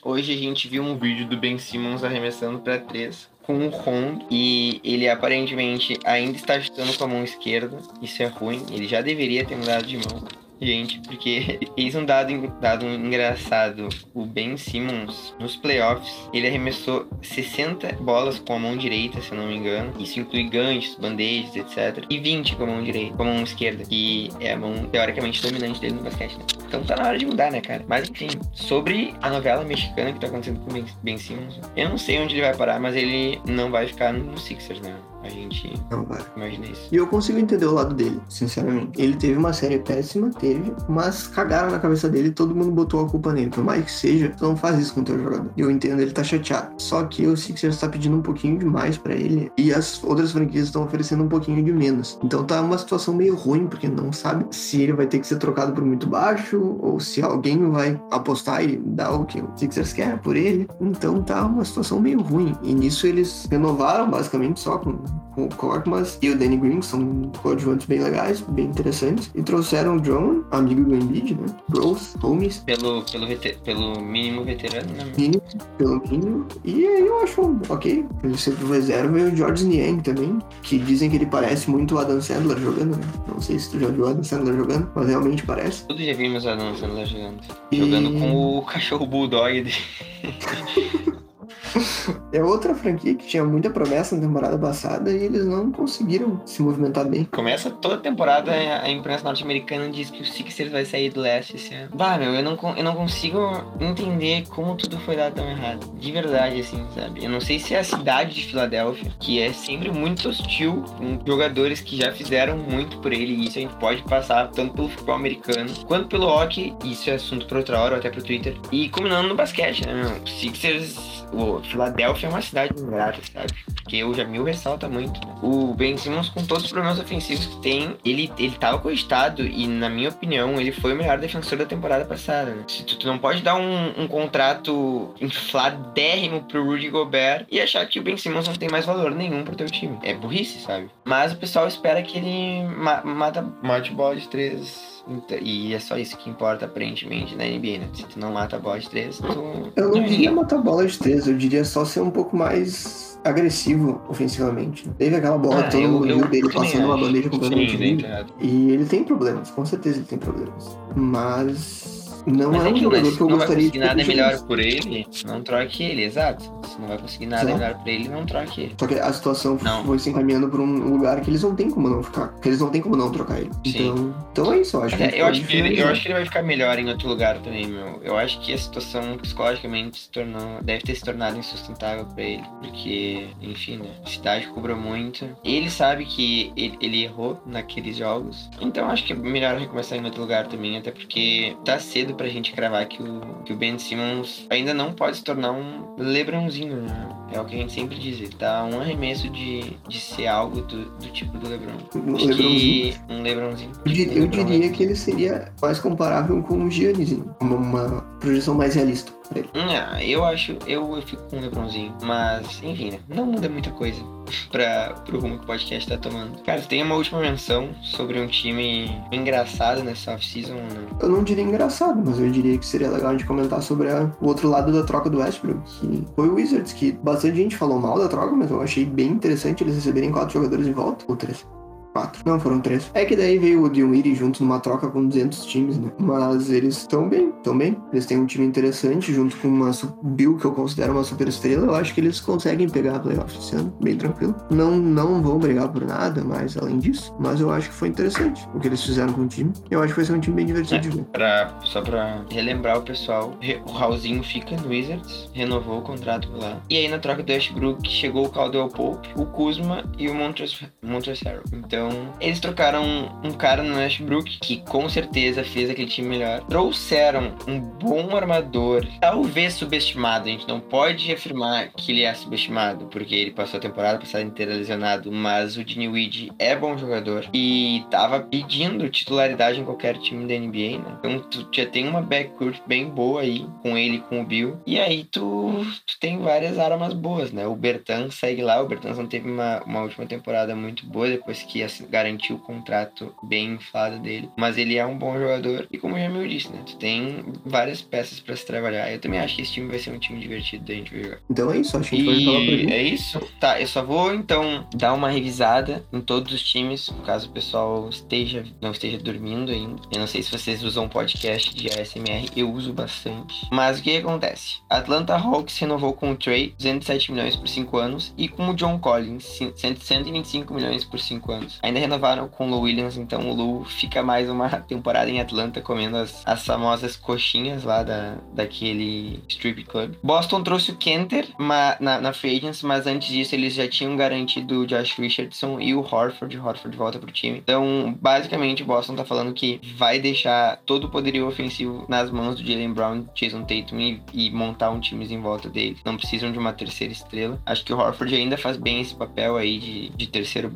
hoje a gente viu um vídeo do Ben Simmons arremessando pra três com o Rondo e ele aparentemente ainda está chutando com a mão esquerda. Isso é ruim, ele já deveria ter mudado de mão. Gente, porque eis um dado, dado engraçado. O Ben Simmons, nos playoffs, ele arremessou 60 bolas com a mão direita, se eu não me engano. Isso inclui ganchos, bandejas, etc. E 20 com a mão direita, com a mão esquerda, que é a mão teoricamente dominante dele no basquete, né? Então tá na hora de mudar, né, cara? Mas enfim, sobre a novela mexicana que tá acontecendo com o Ben Simmons, eu não sei onde ele vai parar, mas ele não vai ficar no Sixers, né? A gente Não vai. imagina isso. E eu consigo entender o lado dele, sinceramente. Ele teve uma série péssima, teve, mas cagaram na cabeça dele e todo mundo botou a culpa nele. Por mais que seja, tu não faz isso com o teu jogador. Eu entendo, ele tá chateado. Só que o Sixers tá pedindo um pouquinho demais pra ele e as outras franquias estão oferecendo um pouquinho de menos. Então tá uma situação meio ruim, porque não sabe se ele vai ter que ser trocado por muito baixo ou se alguém vai apostar e dar o que o Sixers quer por ele. Então tá uma situação meio ruim. E nisso eles renovaram basicamente só com com o Korkmaz e o Danny Green, que são coadjuvantes bem legais, bem interessantes. E trouxeram o John, amigo do Embiid, né? Bros, homies, Pelo, pelo, pelo mínimo veterano, né? mínimo, pelo mínimo. E aí eu acho ok. Ele sempre reserva e o George Niang também, que dizem que ele parece muito o Adam Sandler jogando, né? Não sei se tu já viu o Adam Sandler jogando, mas realmente parece. Todos já vimos a Adam Sandler jogando. E- Jogando com o cachorro bulldog dele. É outra franquia que tinha muita promessa na temporada passada e eles não conseguiram se movimentar bem. Começa toda temporada, a imprensa norte-americana diz que o Sixers vai sair do leste esse ano. Bah, meu, eu não, eu não consigo entender como tudo foi dado tão errado. De verdade, assim, sabe? Eu não sei se é a cidade de Filadélfia, que é sempre muito hostil com jogadores que já fizeram muito por ele, e isso a gente pode passar tanto pelo futebol americano quanto pelo hockey, isso é assunto pra outra hora, ou até pro Twitter. E combinando no basquete, né, meu? Sixers. O Filadélfia é uma cidade ingrata, sabe? Porque o Jamil ressalta muito. né? O Ben Simmons, com todos os problemas ofensivos que tem, ele, ele tava cogitado e, na minha opinião, ele foi o melhor defensor da temporada passada. Né? Se tu, tu não pode dar um, um contrato infladérrimo pro Rudy Gobert e achar que o Ben Simmons não tem mais valor nenhum pro teu time. É burrice, sabe? Mas o pessoal espera que ele ma mata, mate bola de três. Então- E é só isso que importa, aparentemente, na NBA, né? Se tu não mata a bola de três, tu. Eu não diria matar bola de três, eu diria só ser um pouco mais agressivo ofensivamente. Teve aquela bola Ah, todo eu- eu dele também passando uma bandeja completamente né? E ele tem problemas, com certeza ele tem problemas. Mas não Mas é é um que jogador se que eu não vai gostaria de conseguir ter nada no melhor Giants. por ele, não troque ele, exato. Se não vai conseguir nada melhor por ele, não troque ele. Só que a situação Não. foi se encaminhando pra um lugar que eles não tem como não ficar. Que eles não tem como não trocar ele. Sim. Então, então é isso, eu acho que É, eu, acho que ele, eu acho que ele vai ficar melhor em outro lugar também, meu. Eu acho que a situação psicologicamente se tornou, deve ter se tornado insustentável pra ele. Porque, enfim, né? A cidade cobra muito. Ele sabe que ele, ele errou naqueles jogos. Então acho que é melhor recomeçar em outro lugar também. Até porque tá cedo pra gente cravar que o, que o Ben Simmons ainda não pode se tornar um Lebronzinho, né? É o que a gente sempre diz. Ele tá um arremesso de, de ser algo do, do tipo do Lebron. Um Lebronzinho. que um Lebronzinho. Eu dir- Tipo, Eu Lebron diria é- que ele seria mais comparável com o Giannizinho. Uma, uma projeção mais realista pra ele. Ah, eu acho, eu, eu fico com o Lebronzinho. Mas, enfim, né? Não muda muita coisa pra, pro rumo que o podcast tá tomando. Cara, tem uma última menção sobre um time engraçado nessa off-season, né? Eu não diria engraçado, mas eu diria que seria legal a gente comentar sobre a- o outro lado da troca do Westbrook, que foi o Wizards, que bastante gente falou mal da troca, mas eu achei bem interessante eles receberem quatro jogadores de volta. Ou três. Quatro. Não, foram três. É que daí veio o Dinwiddie junto numa troca com 200 times, né? Mas eles estão bem, estão bem. Eles têm um time interessante junto com uma Bill, que eu considero uma super estrela. Eu acho que eles conseguem pegar a playoff esse ano, bem tranquilo. Não, não vão brigar por nada, mas além disso. Mas eu acho que foi interessante o que eles fizeram com o time. Eu acho que vai ser um time bem divertido de ver. Pra, só pra relembrar o pessoal, o Raulzinho fica no Wizards, renovou o contrato lá. E aí na troca do Westbrook chegou o Caldwell Pope, o Kuzma e o Montrezl Montrezl Harrell. Então eles trocaram um cara no Westbrook que com certeza fez aquele time melhor. Trouxeram um bom armador, talvez subestimado. A gente não pode afirmar que ele é subestimado, porque ele passou a temporada passada inteira lesionado. Mas o Dinwiddie é bom jogador e tava pedindo titularidade em qualquer time da NBA, né? Então tu já tem uma backcourt bem boa aí com ele com o Bill. E aí tu, tu tem várias armas boas, né? O Bertan segue lá. O Bertan não teve uma, uma última temporada muito boa depois que assim, garantiu o contrato bem inflado dele. Mas ele é um bom jogador. E como o Jamil disse, né? Tu tem várias peças pra se trabalhar. Eu também acho que esse time vai ser um time divertido da gente ver jogar. Então é isso, acho que a gente pode falar por aqui. é isso. Tá, eu só vou então dar uma revisada em todos os times, caso o pessoal esteja não esteja dormindo ainda. Eu não sei se vocês usam podcast de ASMR, eu uso bastante. Mas o que acontece? Atlanta Hawks renovou com o Trey 207 milhões por 5 anos e com o John Collins 100 125 milhões por 5 anos. Ainda renovaram com o Lou Williams, então o Lou fica mais uma temporada em Atlanta comendo as, as famosas coxinhas lá da, daquele strip club. Boston trouxe o Kenter ma, na, na Free Agents, mas antes disso eles já tinham garantido o Josh Richardson e o Horford. Horford volta pro time. Então, basicamente, Boston tá falando que vai deixar todo o poderio ofensivo nas mãos do Jalen Brown, Jason Tatum e, e montar um time em volta dele. Não precisam de uma terceira estrela. Acho que o Horford ainda faz bem esse papel aí de, de terceiro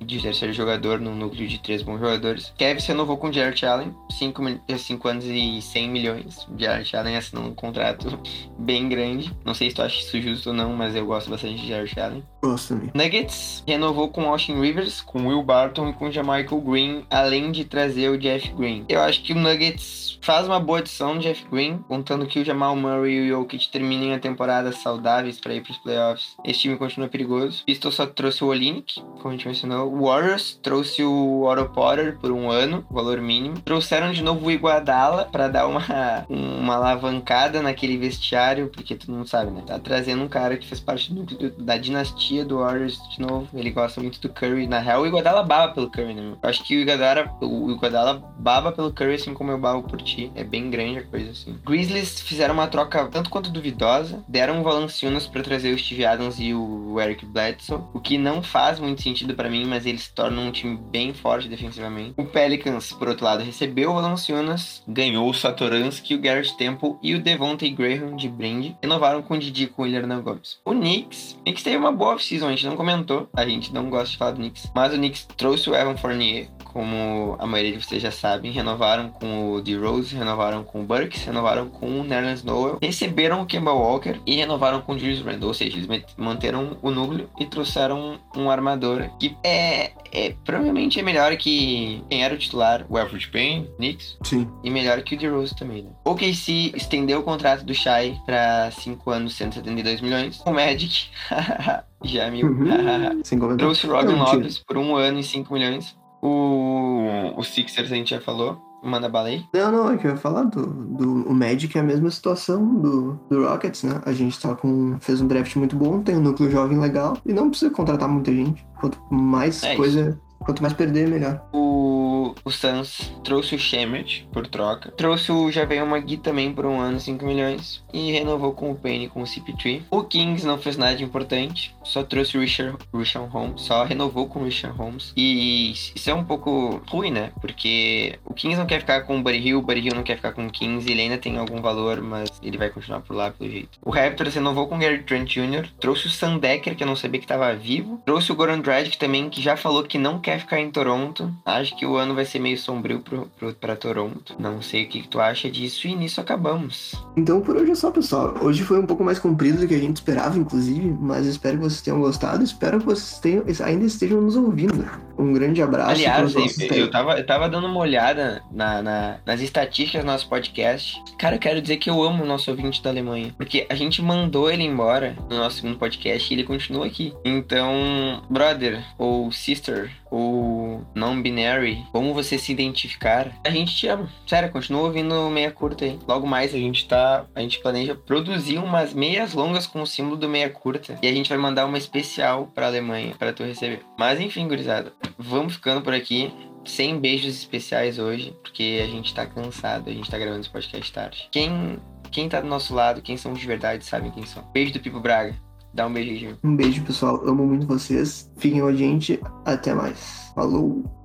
de terceiro jogador no núcleo de três bons jogadores. Kevin renovou com o Jarrett Allen, 5 anos e 100 milhões. Jarrett Allen assinou um contrato bem grande. Não sei se tu acha isso justo ou não, mas eu gosto bastante de Jarrett Allen. Gosto também. Nuggets renovou com Austin Rivers, com Will Barton e com Jamichael Green, além de trazer o Jeff Green. Eu acho que o Nuggets faz uma boa adição, Jeff Green, contando que o Jamal Murray e o Jokic terminem a temporada saudáveis para ir para os playoffs. Esse time continua perigoso. Pistol só trouxe o Olinick, como a gente mencionou. O Warriors trouxe o Otto Potter por um ano, valor mínimo. Trouxeram de novo o Iguadala para dar uma, uma alavancada naquele vestiário, porque todo mundo sabe, né? Tá trazendo um cara que fez parte do, da dinastia do Warriors de novo. Ele gosta muito do Curry. Na real, o Iguadala baba pelo Curry, né? Eu acho que o Iguadala, o Iguadala baba pelo Curry, assim como eu babo por ti. É bem grande a coisa, assim. Grizzlies fizeram uma troca tanto quanto duvidosa. Deram o Valanciunas para trazer o Steve Adams e o Eric Bledsoe, o que não faz muito sentido para mim, mas eles se tornam um time bem forte defensivamente. O Pelicans, por outro lado, recebeu o Valanciunas, ganhou o Satoransky, o Garrett Temple e o Devontae Graham de brinde. Renovaram com o Didi com o William Gomes. O Knicks, o Knicks teve uma boa off-season, a gente não comentou, a gente não gosta de falar do Knicks, mas o Knicks trouxe o Evan Fournier, como a maioria de vocês já sabem, renovaram com o D-Rose, renovaram com o Burks, renovaram com o Nerlens Noel, receberam o Kemba Walker e renovaram com o Julius Randle, ou seja, eles manteram o núcleo e trouxeram um armador que é, é provavelmente é melhor que quem era o titular, o Alfred Payne, Knicks, Sim. e melhor que o D-Rose também, né? O KC estendeu o contrato do Shai para 5 anos, 172 milhões. O Magic, já mil, Uhum. Trouxe o Robin. Lopes por um ano e 5 milhões. O, o Sixers a gente já falou. Manda bala aí. Não, não, é que eu ia falar do, do o Magic é a mesma situação do, do Rockets, né? A gente tá com. fez um draft muito bom, tem um núcleo jovem legal e não precisa contratar muita gente. Quanto mais É coisa. Quanto mais perder, melhor. O, o Suns trouxe o Shemet por troca. Trouxe o Javel Magui também por um ano, 5 milhões. E renovou com o Penny com o CP3. O Kings não fez nada de importante. Só trouxe o Richard, Richard Holmes. Só renovou com o Richard Holmes. E isso é um pouco ruim, né? Porque o Kings não quer ficar com o Buddy Hill. O Buddy Hill não quer ficar com o Kings. Ele ainda tem algum valor, mas ele vai continuar por lá pelo jeito. O Raptors renovou com o Gary Trent Jr. Trouxe o Sam Decker, que eu não sabia que estava vivo. Trouxe o Goran Dragic também, que já falou que não quer ficar em Toronto. Acho que o ano vai ser meio sombrio pro, pro, pra Toronto. Não sei o que, que tu acha disso. E nisso acabamos. Então por hoje é só, pessoal. Hoje foi um pouco mais comprido do que a gente esperava, inclusive, mas espero que vocês tenham gostado. Espero que vocês tenham, ainda estejam nos ouvindo. Um grande abraço. Aliás, eu, eu, tava, eu tava dando uma olhada na, na- nas estatísticas do nosso podcast. Cara, eu quero dizer que eu amo o nosso ouvinte da Alemanha. Porque a gente mandou ele embora no nosso segundo podcast e ele continua aqui. Então, brother, ou sister, ou non-binary, como você se identificar, a gente te ama. Sério, continua ouvindo meia curta aí. Logo mais a gente tá. A gente planeja produzir umas meias longas com o símbolo do meia curta. E a gente vai mandar uma especial pra Alemanha pra tu receber. Mas enfim, gurizada, vamos ficando por aqui. Sem beijos especiais hoje, porque a gente tá cansado, a gente tá gravando esse podcast tarde. Quem, quem tá do nosso lado, quem são de verdade, sabem quem são. Beijo do Pipo Braga. Dá um beijo aí. Um beijo, pessoal. Amo muito vocês. Fiquem com a gente. Até mais. Falou.